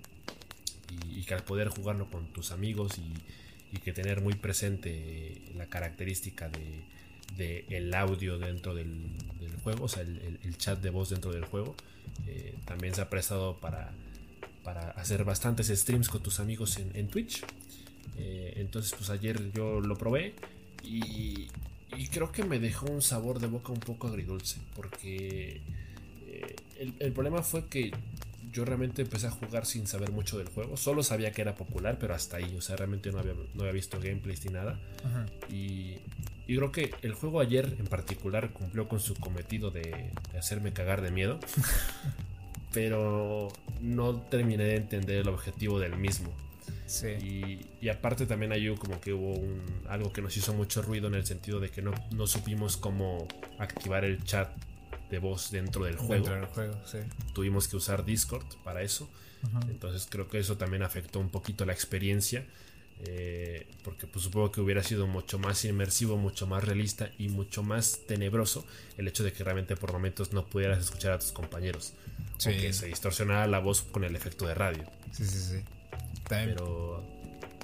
y, que al poder jugarlo con tus amigos y, que tener muy presente la característica de, el audio dentro del, juego, o sea, el, chat de voz dentro del juego, eh, también se ha prestado para, para hacer bastantes streams con tus amigos en, Twitch. Eh, entonces, pues ayer yo lo probé y, creo que me dejó un sabor de boca un poco agridulce, porque eh, el problema fue que yo realmente empecé a jugar sin saber mucho del juego. Solo sabía que era popular, pero hasta ahí. O sea, realmente no había, no había visto gameplays ni nada. Y, y, creo que el juego ayer en particular cumplió con su cometido de, hacerme cagar de miedo. pero no terminé de entender el objetivo del mismo. Sí. Y, y, aparte también hay como que hubo un, algo que nos hizo mucho ruido en el sentido de que no, no supimos cómo activar el chat de voz dentro del juego. Tuvimos que usar Discord para eso. Entonces creo que eso también afectó un poquito la experiencia. Eh, porque pues, supongo que hubiera sido mucho más inmersivo, mucho más realista y mucho más tenebroso el hecho de que realmente por momentos no pudieras escuchar a tus compañeros. Sí. que se distorsionara la voz con el efecto de radio. Sí, sí, sí. Pero...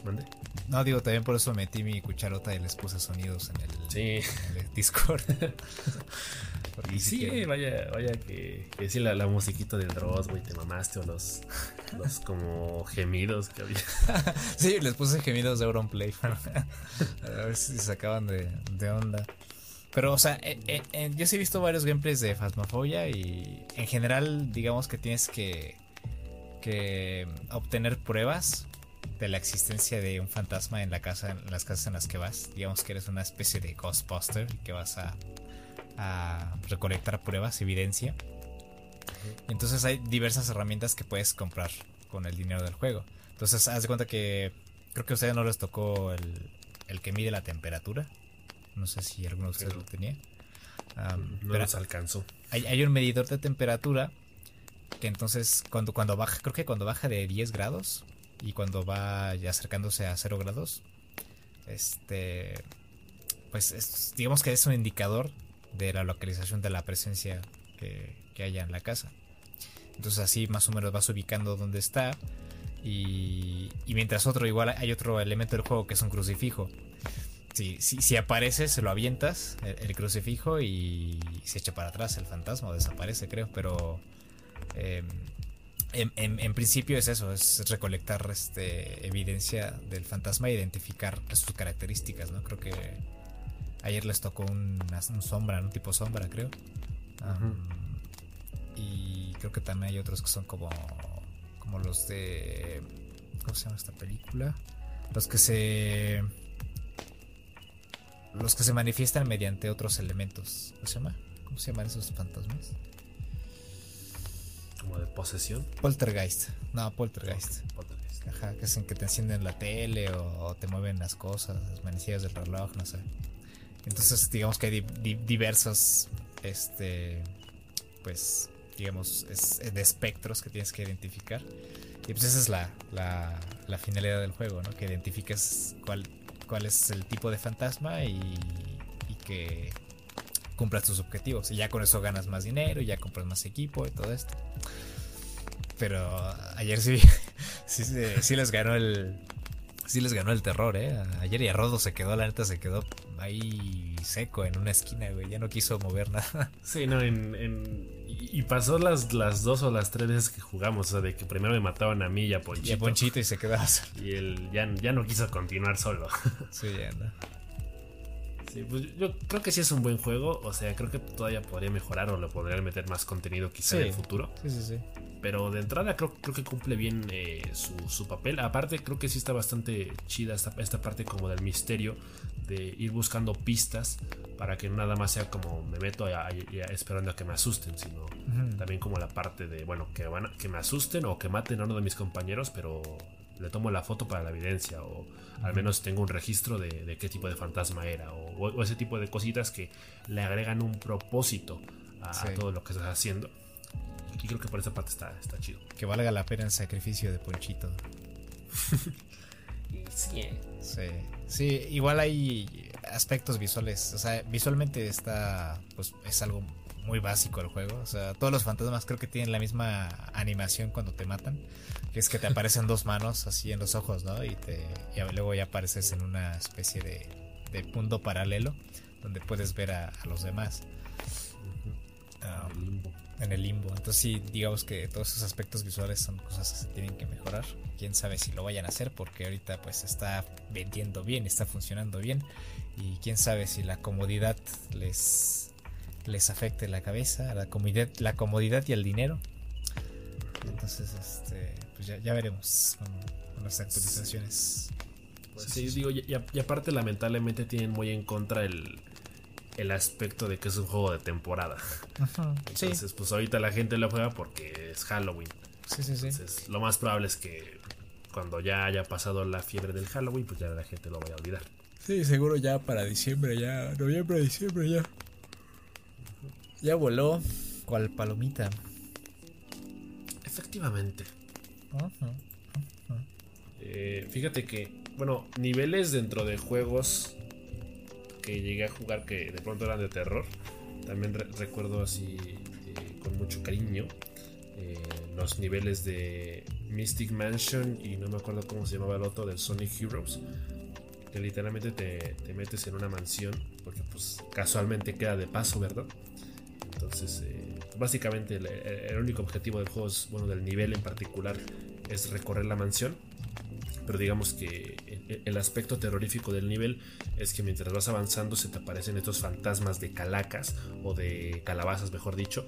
¿Mande? No, digo, también por eso metí mi cucharota y les puse sonidos en el, sí. en el Discord. y sí, vaya, vaya que, que sí, la, la, musiquita del Dross, güey, te mamaste, o los, los como gemidos que había. sí, les puse gemidos de Auronplay para a ver si se acaban de, de onda. Pero, o sea, eh, eh, eh, yo sí he visto varios gameplays de Phasmophobia y en general, digamos que tienes que, que obtener pruebas de la existencia de un fantasma en la casa, en las casas en las que vas. Digamos que eres una especie de Ghostbuster que vas a a recolectar pruebas, evidencia. Entonces hay diversas herramientas que puedes comprar con el dinero del juego. Entonces haz de cuenta que creo que a ustedes no les tocó el, el que mide la temperatura. No sé si alguno de ustedes lo tenía. no pero alcanzó. Hay, hay, un medidor de temperatura que entonces cuando, cuando baja, creo que cuando baja de 10 grados y cuando va ya acercándose a 0 grados, este, pues digamos que es un indicador de la localización de la presencia que, haya en la casa. Entonces así más o menos vas ubicando dónde está. Y, mientras otro, igual hay otro elemento del juego que es un crucifijo. Si, si, aparece, se lo avientas el, crucifijo y se echa para atrás el fantasma desaparece, creo. Pero em, en, principio es eso, es recolectar este, evidencia del fantasma e identificar sus características, ¿no? Creo que Ayer les tocó un, sombra, un tipo sombra, creo. y creo que también hay otros que son como, como los de... ¿Cómo se llama esta película? Los que se... Los que se manifiestan mediante otros elementos. ¿Cómo se llama? ¿Cómo se llaman esos fantasmas? Como de posesión. Poltergeist. No, Poltergeist. Ajá, que hacen que te encienden la tele o, te mueven las cosas, las manecillas del reloj, no sé. Entonces, digamos que hay diversos, este, pues, digamos, es, de espectros que tienes que identificar. Y pues esa es la, la, la finalidad del juego, ¿no? Que identifiques cuál, cuál es el tipo de fantasma y, y que cumplas tus objetivos. Y ya con eso ganas más dinero, y ya compras más equipo y todo esto. Pero ayer sí, sí, sí, les ganó el. Sí les ganó el terror, ¿eh? Ayer y a Rodo se quedó, la neta se quedó ahí seco en una esquina, güey. Ya no quiso mover nada. Sí, no, en, y pasó las, las dos o las tres veces que jugamos, o sea, de que primero me mataban a mí y a Ponchito. Y a Ponchito y se quedaba solo. Y él ya, ya no quiso continuar solo. Sí, ya no. Pues, yo creo que sí es un buen juego. O sea, creo que todavía podría mejorar o le podrían meter más contenido quizá en el futuro. Sí, sí, sí. Pero de entrada creo, creo que cumple bien eh, su, papel. Aparte, creo que sí está bastante chida esta, esta parte como del misterio. De ir buscando pistas para que nada más sea como me meto esperando a que me asusten, sino también como la parte de, bueno, que, van que me asusten o que maten a uno de mis compañeros, pero le tomo la foto para la evidencia o al menos tengo un registro de, qué tipo de fantasma era o, ese tipo de cositas que le agregan un propósito a, todo lo que estás haciendo. Y creo que por esa parte está, está chido. Que valga la pena el sacrificio de Ponchito. sí, ¿eh? sí, sí, igual hay aspectos visuales, o sea, visualmente está, pues es algo muy básico el juego. O sea, todos los fantasmas creo que tienen la misma animación cuando te matan. Que es que te aparecen dos manos así en los ojos, ¿no? Y, te, luego ya apareces en una especie de, de punto paralelo donde puedes ver a, los demás. en el limbo. Entonces sí, digamos que todos esos aspectos visuales son cosas que se tienen que mejorar. Quién sabe si lo vayan a hacer porque ahorita pues está vendiendo bien, está funcionando bien. Y quién sabe si la comodidad les les afecte la cabeza, la comodidad, la comodidad y el dinero. Entonces, este, pues ya, veremos con, las actualizaciones. Pues sí, digo, y, aparte lamentablemente tienen muy en contra el, el aspecto de que es un juego de temporada. Entonces, pues ahorita la gente lo juega porque es Halloween. Sí, sí, sí. Entonces, lo más probable es que cuando ya haya pasado la fiebre del Halloween, pues ya la gente lo vaya a olvidar. Sí, seguro ya para diciembre, ya, noviembre, diciembre, ya. Ya voló. ¿Cuál palomita? Efectivamente. Eh, fíjate que, bueno, niveles dentro de juegos que llegué a jugar que de pronto eran de terror. También recuerdo así eh, con mucho cariño eh, los niveles de Mystic Mansion y no me acuerdo cómo se llamaba el otro del Sonic Heroes. Que literalmente te, te metes en una mansión porque pues casualmente queda de paso, ¿verdad? Entonces, eh, básicamente el, único objetivo del juego es, bueno, del nivel en particular, es recorrer la mansión. Pero digamos que el aspecto terrorífico del nivel es que mientras vas avanzando se te aparecen estos fantasmas de calacas o de calabazas, mejor dicho,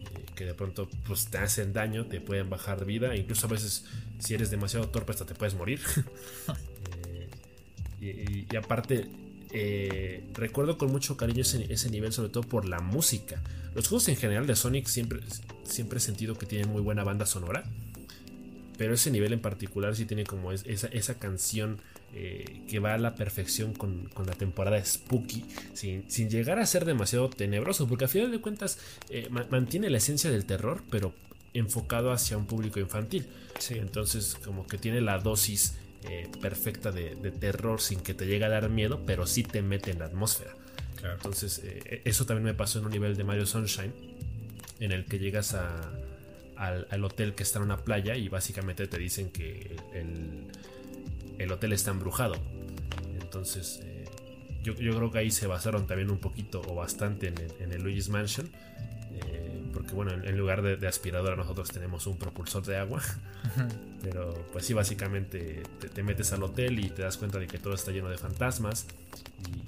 eh, que de pronto pues, te hacen daño, te pueden bajar vida, incluso a veces si eres demasiado torpe hasta te puedes morir. Eh, y, aparte recuerdo con mucho cariño ese, nivel, sobre todo por la música. Los juegos en general de Sonic siempre, siempre he sentido que tienen muy buena banda sonora. Pero ese nivel en particular sí tiene como esa, esa canción eh, que va a la perfección con, la temporada Spooky, sin, llegar a ser demasiado tenebroso, porque a final de cuentas eh, mantiene la esencia del terror, pero enfocado hacia un público infantil. Entonces como que tiene la dosis eh, perfecta de, de, terror sin que te llegue a dar miedo, pero sí te mete en la atmósfera. Entonces, eh, eso también me pasó en un nivel de Mario Sunshine, en el que llegas al, hotel que está en una playa y básicamente te dicen que el, hotel está embrujado. Entonces, eh, yo, creo que ahí se basaron también un poquito o bastante en el, Luigi's Mansion. Eh, porque bueno, en, lugar de, aspiradora nosotros tenemos un propulsor de agua. Pero pues sí, básicamente te, metes al hotel y te das cuenta de que todo está lleno de fantasmas.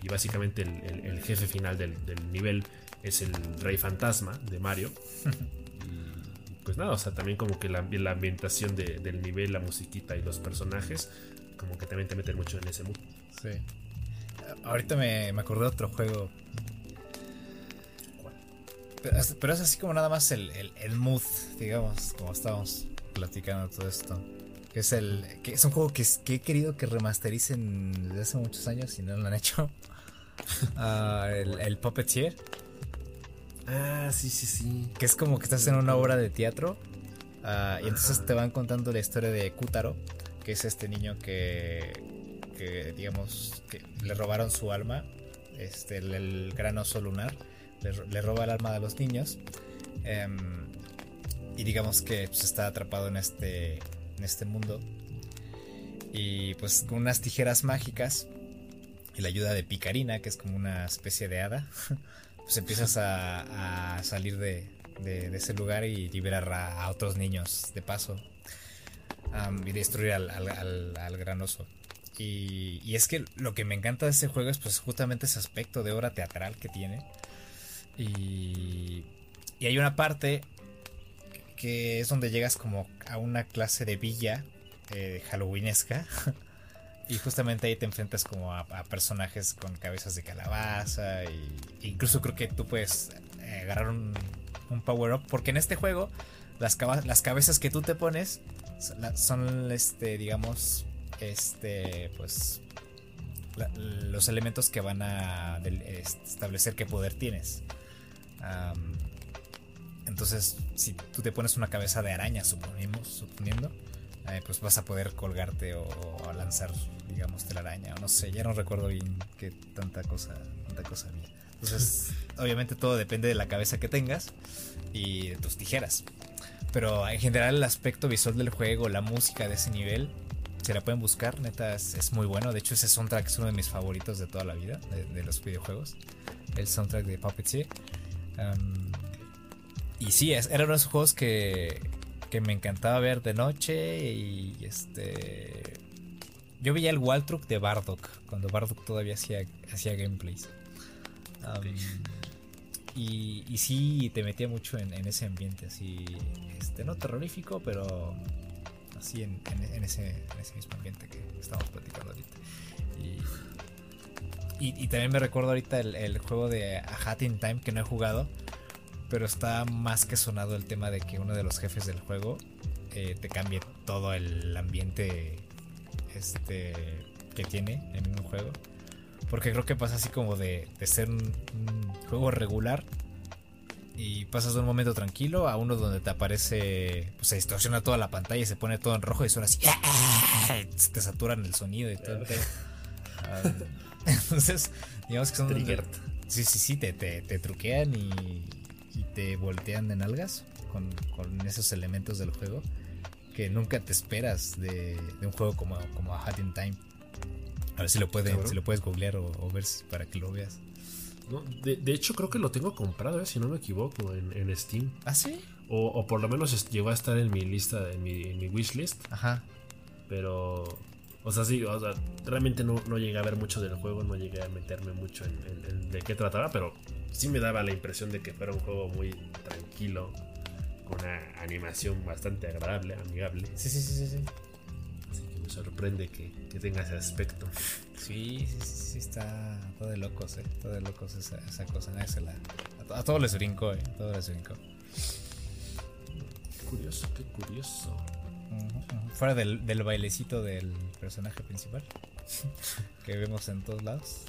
Y, básicamente el, jefe final del, nivel es el rey fantasma de Mario. y pues nada, o sea, también como que la, ambientación del nivel, la musiquita y los personajes, como que también te meten mucho en ese mood. Sí. Ahorita me, me acordé de otro juego. Pero, es así como nada más el, el, mood, digamos, como estábamos platicando todo esto. Que es el. que es un juego que, que he querido que remastericen desde hace muchos años y no lo han hecho. Ah, el, el Puppeteer. Ah, sí, sí, sí. Que es como que estás en una obra de teatro. Ah, y entonces te van contando la historia de Kutaro, que es este niño que, que digamos, que le robaron su alma, este, el, gran oso lunar, le, roba el alma de los niños. Em, y digamos que pues, está atrapado en este, en este mundo. Y pues con unas tijeras mágicas y la ayuda de Picarina, que es como una especie de hada. pues empiezas a, salir de, ese lugar y liberar a, otros niños de paso y destruir al, al, gran oso. Y, es que lo que me encanta de este juego es pues justamente ese aspecto de obra teatral que tiene. Y, y hay una parte que es donde llegas como a una clase de villa eh, halloweenesca. Y justamente ahí te enfrentas como a, personajes con cabezas de calabaza. Y incluso creo que tú puedes eh, agarrar un, power up. Porque en este juego, las, las cabezas que tú te pones son, este, digamos, este, pues, los elementos que van a establecer qué poder tienes. Entonces, si tú te pones una cabeza de araña, suponemos, suponiendo, eh, pues vas a poder colgarte o, lanzar, digamos, telaraña, o no sé, ya no recuerdo bien qué tanta cosa, tanta cosa había. Entonces, obviamente todo depende de la cabeza que tengas y de tus tijeras. Pero en general el aspecto visual del juego, la música de ese nivel, se la pueden buscar, neta, es, muy bueno. De hecho, ese soundtrack es uno de mis favoritos de toda la vida, de, los videojuegos. El soundtrack de Puppeteer. Y sí, es, era uno de esos juegos que, que me encantaba ver de noche y este... Yo veía el Waltruck de Bardock, cuando Bardock todavía hacía, hacía gameplays. y, y, sí, te metía mucho en, ese ambiente, así, este, no terrorífico, pero así en, ese, mismo ambiente que estamos platicando ahorita. También me recuerdo ahorita el, juego de A Hat in Time que no he jugado, pero está más que sonado el tema de que uno de los jefes del juego eh, te cambie todo el ambiente este que tiene en un juego. Porque creo que pasa así como de, ser un, juego regular y pasas de un momento tranquilo a uno donde te aparece, pues se distorsiona toda la pantalla y se pone todo en rojo y suena así, te saturan el sonido y todo. entonces, digamos que son... Sí, sí, sí, te, te, te truquean y y te voltean de nalgas con, esos elementos del juego que nunca te esperas de, un juego como, como A Hat in Time. A ver si lo, pueden, si lo puedes googlear o, ver para que lo veas. de, hecho, creo que lo tengo comprado, eh, si no me equivoco, en, Steam. ¿Ah, sí? O, por lo menos llegó a estar en mi lista, en mi, en mi wishlist. Ajá. Pero o sea, sí, o sea, realmente no, no, llegué a ver mucho del juego, no llegué a meterme mucho en, de qué trataba, pero sí me daba la impresión de que fuera un juego muy tranquilo, con una animación bastante agradable, amigable. Sí, sí, sí, sí. Así que me sorprende que, tenga ese aspecto. Sí, sí, sí, está todo de locos, eh. Todo de locos esa, esa cosa. a, a, todos les brincó, eh. A todos les brincó. Qué curioso, qué curioso. Fuera del, del, bailecito del personaje principal que vemos en todos lados.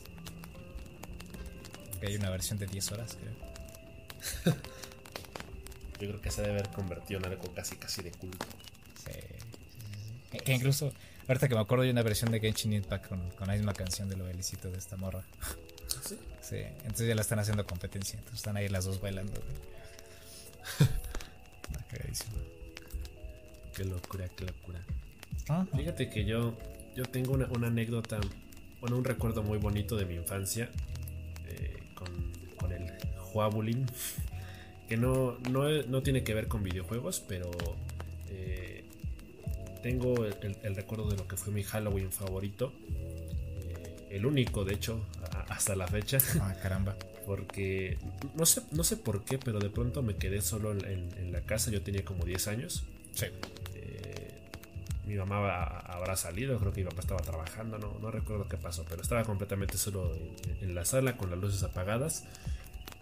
Que hay una versión de 10 horas, creo. Yo creo que se debe haber convertido en algo casi casi de culto. Sí. Que incluso, ahorita que me acuerdo, hay una versión de Genshin Impact con, con la misma canción del bailecito de esta morra. ¿Sí? Sí, entonces ya la están haciendo competencia. Entonces están ahí las dos bailando. Qué locura, qué locura. Ah. Fíjate que yo, yo tengo una, anécdota, bueno, un recuerdo muy bonito de mi infancia eh, con, el Huabulin, que no, no, tiene que ver con videojuegos, pero eh, tengo el, recuerdo de lo que fue mi Halloween favorito, eh, el único, de hecho, hasta la fecha. Ah, caramba. Porque no sé, no sé por qué, pero de pronto me quedé solo en, en la casa, yo tenía como 10 años. Sí mi mamá habrá salido, creo que mi papá estaba trabajando, no, recuerdo qué pasó, pero estaba completamente solo en, la sala con las luces apagadas.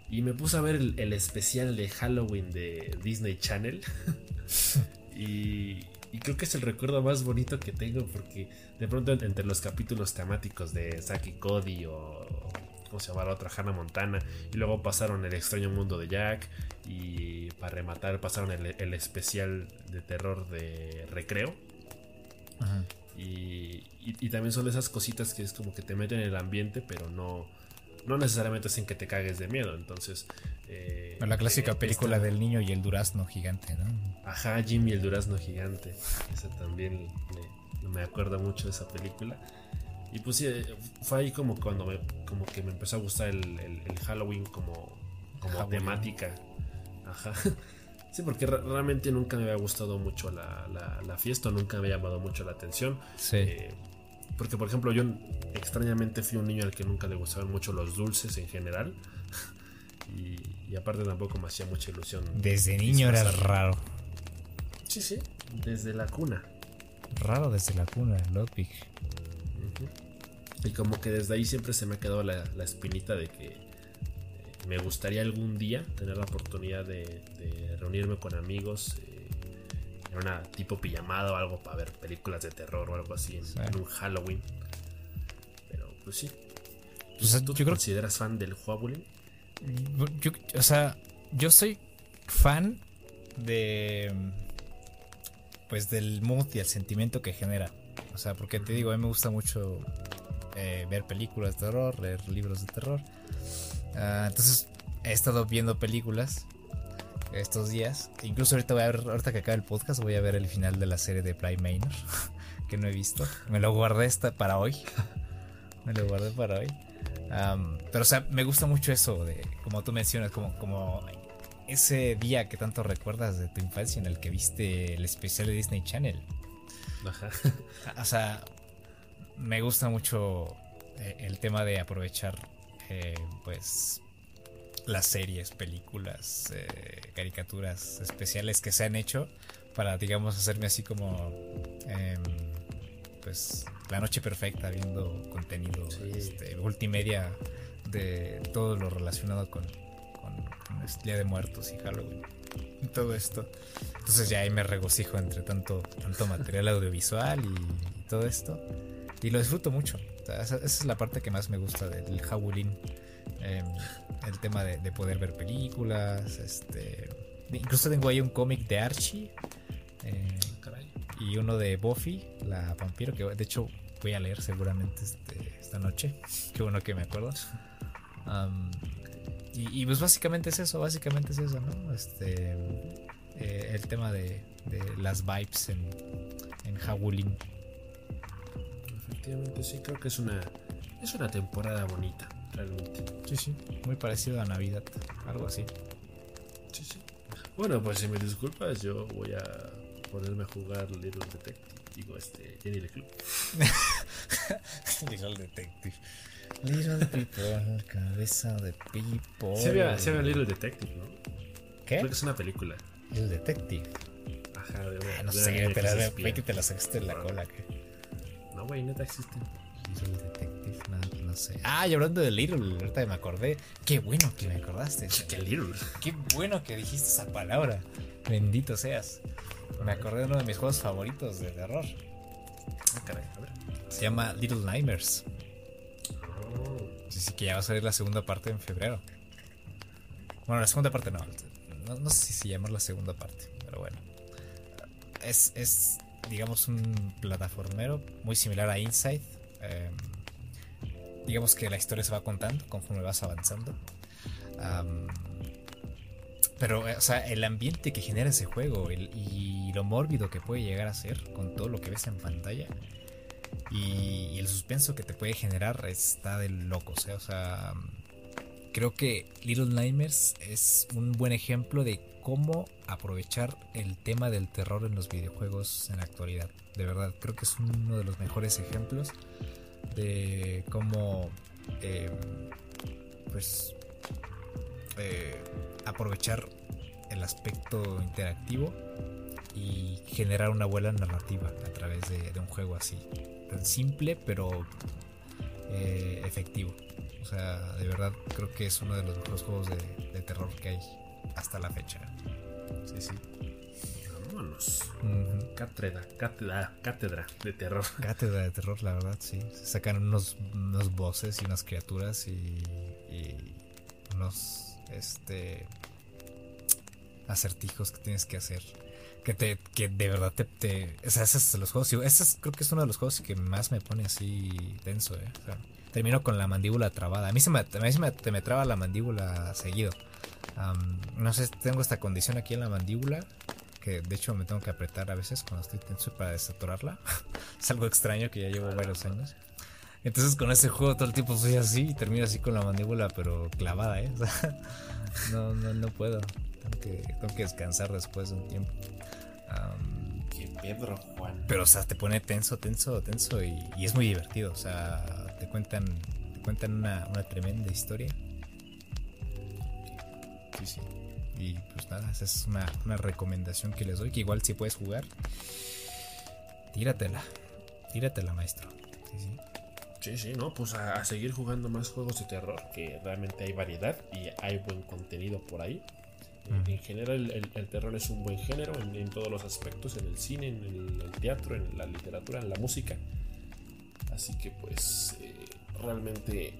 Y me puse a ver el, especial de Halloween de Disney Channel. y, creo que es el recuerdo más bonito que tengo porque de pronto entre los capítulos temáticos de Saki Cody o ¿cómo se llama la otra? Hannah Montana. Y luego pasaron El extraño mundo de Jack. Y para rematar pasaron el, especial de terror de Recreo. Y, y, también son esas cositas que es como que te meten en el ambiente, pero no, no necesariamente hacen que te cagues de miedo. Entonces. Eh, la clásica película del niño y el durazno gigante, ¿no? Ajá, Jim y el durazno gigante. Esa también me acuerdo mucho de esa película. Y pues sí, fue ahí como cuando me, como que me empezó a gustar el, Halloween como, como temática. Ajá. Sí, porque realmente nunca me había gustado mucho la, la, fiesta, nunca me había llamado mucho la atención. Sí. Eh, porque, por ejemplo, yo extrañamente fui un niño al que nunca le gustaban mucho los dulces en general. Y, aparte tampoco me hacía mucha ilusión. Desde niño era raro. Sí, sí, desde la cuna. Raro desde la cuna, Ludwig. Y como que desde ahí siempre se me ha quedado la, espinita de que eh, me gustaría algún día tener la oportunidad de, reunirme con amigos eh, en una tipo pijamada o algo para ver películas de terror o algo así en, un Halloween. Pero pues sí. ¿Tú te consideras fan del Halloween? o sea, yo soy fan de pues del mood y el sentimiento que genera. O sea, porque te digo, a mí me gusta mucho eh, ver películas de terror, leer libros de terror. Ah, entonces he estado viendo películas estos días. Incluso ahorita voy a ver, ahorita que acabe el podcast, voy a ver el final de la serie de Prime Manor, que no he visto. Me lo guardé esta para hoy. me lo guardé para hoy. pero o sea, me gusta mucho eso de, como tú mencionas, como, como ese día que tanto recuerdas de tu infancia en el que viste el especial de Disney Channel. Ajá. O sea, me gusta mucho eh, el tema de aprovechar eh, pues las series, películas, eh, caricaturas especiales que se han hecho para digamos hacerme así como em, pues la noche perfecta viendo contenido este, multimedia de todo lo relacionado con, con, el Día de Muertos y Halloween y todo esto entonces ya ahí me regocijo entre tanto tanto material audiovisual y todo esto y lo disfruto mucho. esa, es la parte que más me gusta del Howlin. Em, el tema de, poder ver películas. Este, incluso tengo ahí un cómic de Archie. Eh, y uno de Buffy, la vampiro, que de hecho voy a leer seguramente este, esta noche. Qué bueno que me acuerdo. Y, pues básicamente es eso, básicamente es eso, ¿no? Este, eh, el tema de, las vibes en, en Howlin sí, creo que es una, es una temporada bonita, realmente. Sí, sí, muy parecido a Navidad, algo así. Sí, sí. Bueno, pues si me disculpas, yo voy a ponerme a jugar Little Detective. Digo, este, Jenny Club. Little Detective. Little People, cabeza de people. Se ve, se ve Little Detective, ¿no? ¿Qué? Creo que es una película. Little Detective. Ajá, de, ah, no sé, te la, que te la sacaste en la cola, ¿qué? No, güey, neta existen. Little Detective, no, no sé. Ah, y hablando de Little, ahorita me acordé. Qué bueno que me acordaste. Qué Little. Qué bueno que dijiste esa palabra. Bendito seas. Me acordé de uno de mis juegos favoritos de terror. Ah, caray, a ver. Se llama Little Nightmares. Oh. Sí, sí, que ya va a salir la segunda parte en febrero. Bueno, la segunda parte no. No, no sé si se llama la segunda parte, pero bueno. Es, es digamos, un plataformero muy similar a Inside. Em, digamos que la historia se va contando conforme vas avanzando. pero, eh, o sea, el ambiente que genera ese juego y lo mórbido que puede llegar a ser con todo lo que ves en pantalla y, el suspenso que te puede generar está de locos. O sea, creo que Little Nightmares es un buen ejemplo de cómo aprovechar el tema del terror en los videojuegos en la actualidad. De verdad, creo que es uno de los mejores ejemplos de cómo em, pues eh, aprovechar el aspecto interactivo y generar una buena narrativa a través de, un juego así tan simple pero eh, efectivo o sea, de verdad creo que es uno de los mejores juegos de, terror que hay hasta la fecha. Sí, sí. Vámonos. Cátedra, cátedra, cátedra de terror. Cátedra de terror, la verdad, sí. Se sacan unos, unos voces y unas criaturas y, y unos este acertijos que tienes que hacer que te que de verdad te, te o sea, esos los juegos. Ese creo que es uno de los juegos que más me pone así tenso eh. O sea, termino con la mandíbula trabada. A mí se me, a se me, me traba la mandíbula seguido. No sé tengo esta condición aquí en la mandíbula que de hecho me tengo que apretar a veces cuando estoy tenso para desaturarla es algo extraño que ya llevo varios años. Entonces con ese juego todo el tiempo soy así y termino así con la mandíbula pero clavada eh. No no no puedo. Tengo que, tengo que descansar después de un tiempo Qué Pedro, Juan. Pero, o sea, te pone tenso, tenso, tenso y, es muy divertido. O sea, te cuentan, te cuentan una, tremenda historia. Sí, sí. Y pues nada, esa es una, recomendación que les doy. Que igual si puedes jugar, tíratela. Tíratela, maestro. Sí, sí. Sí, sí, no, pues a, seguir jugando más juegos de terror, que realmente hay variedad y hay buen contenido por ahí. En general el, terror es un buen género en, todos los aspectos, en el cine, en el, teatro, en la literatura, en la música. Así que pues eh, realmente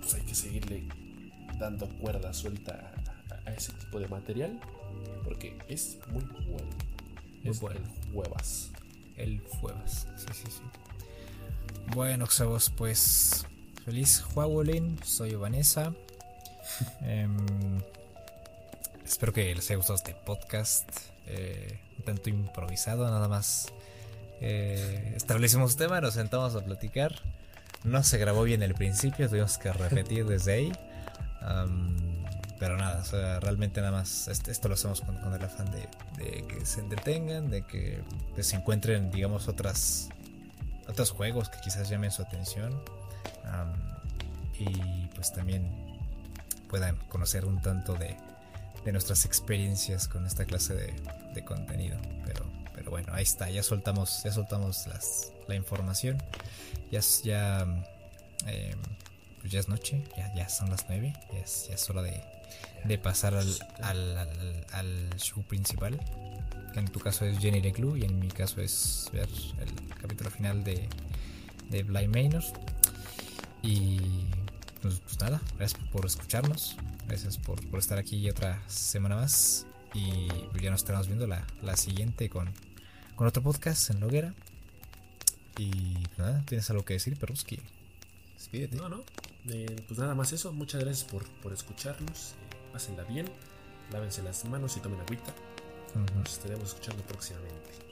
pues, hay que seguirle dando cuerda suelta a, ese tipo de material porque es muy bueno. es bueno. el huevas. El huevas, sí, sí, sí. Bueno, Xavos, pues feliz Huawolin, soy Vanessa. Em, Espero que les haya gustado este podcast. Eh, un tanto improvisado, nada más. Eh, establecimos tema, nos sentamos a platicar. No se grabó bien el principio, tuvimos que repetir desde ahí. pero nada, realmente nada más esto lo hacemos con, el afán de, que se entretengan, de que se encuentren, digamos, otras, otros juegos que quizás llamen su atención. y pues también puedan conocer un tanto de, de nuestras experiencias con esta clase de, contenido. Pero, pero bueno, ahí está, ya soltamos, ya soltamos las, la información. Ya, ya, em, pues ya es noche, ya, ya son las 9, ya es, hora de, de pasar al, al, al, show principal. Que en tu caso es Jenny Leclue y en mi caso es ver el capítulo final de, de Blind Manor. Y pues, pues nada, gracias por escucharnos. Gracias por, estar aquí otra semana más. Y pues ya nos estaremos viendo la, siguiente con, con otro podcast en Loguera. Y pues nada, ¿tienes algo que decir, Perruski? Despídete. No, no. Eh, pues nada más eso. Muchas gracias por, por escucharnos. Eh, pásenla bien. Lávense las manos y tomen agüita. Nos estaremos escuchando próximamente.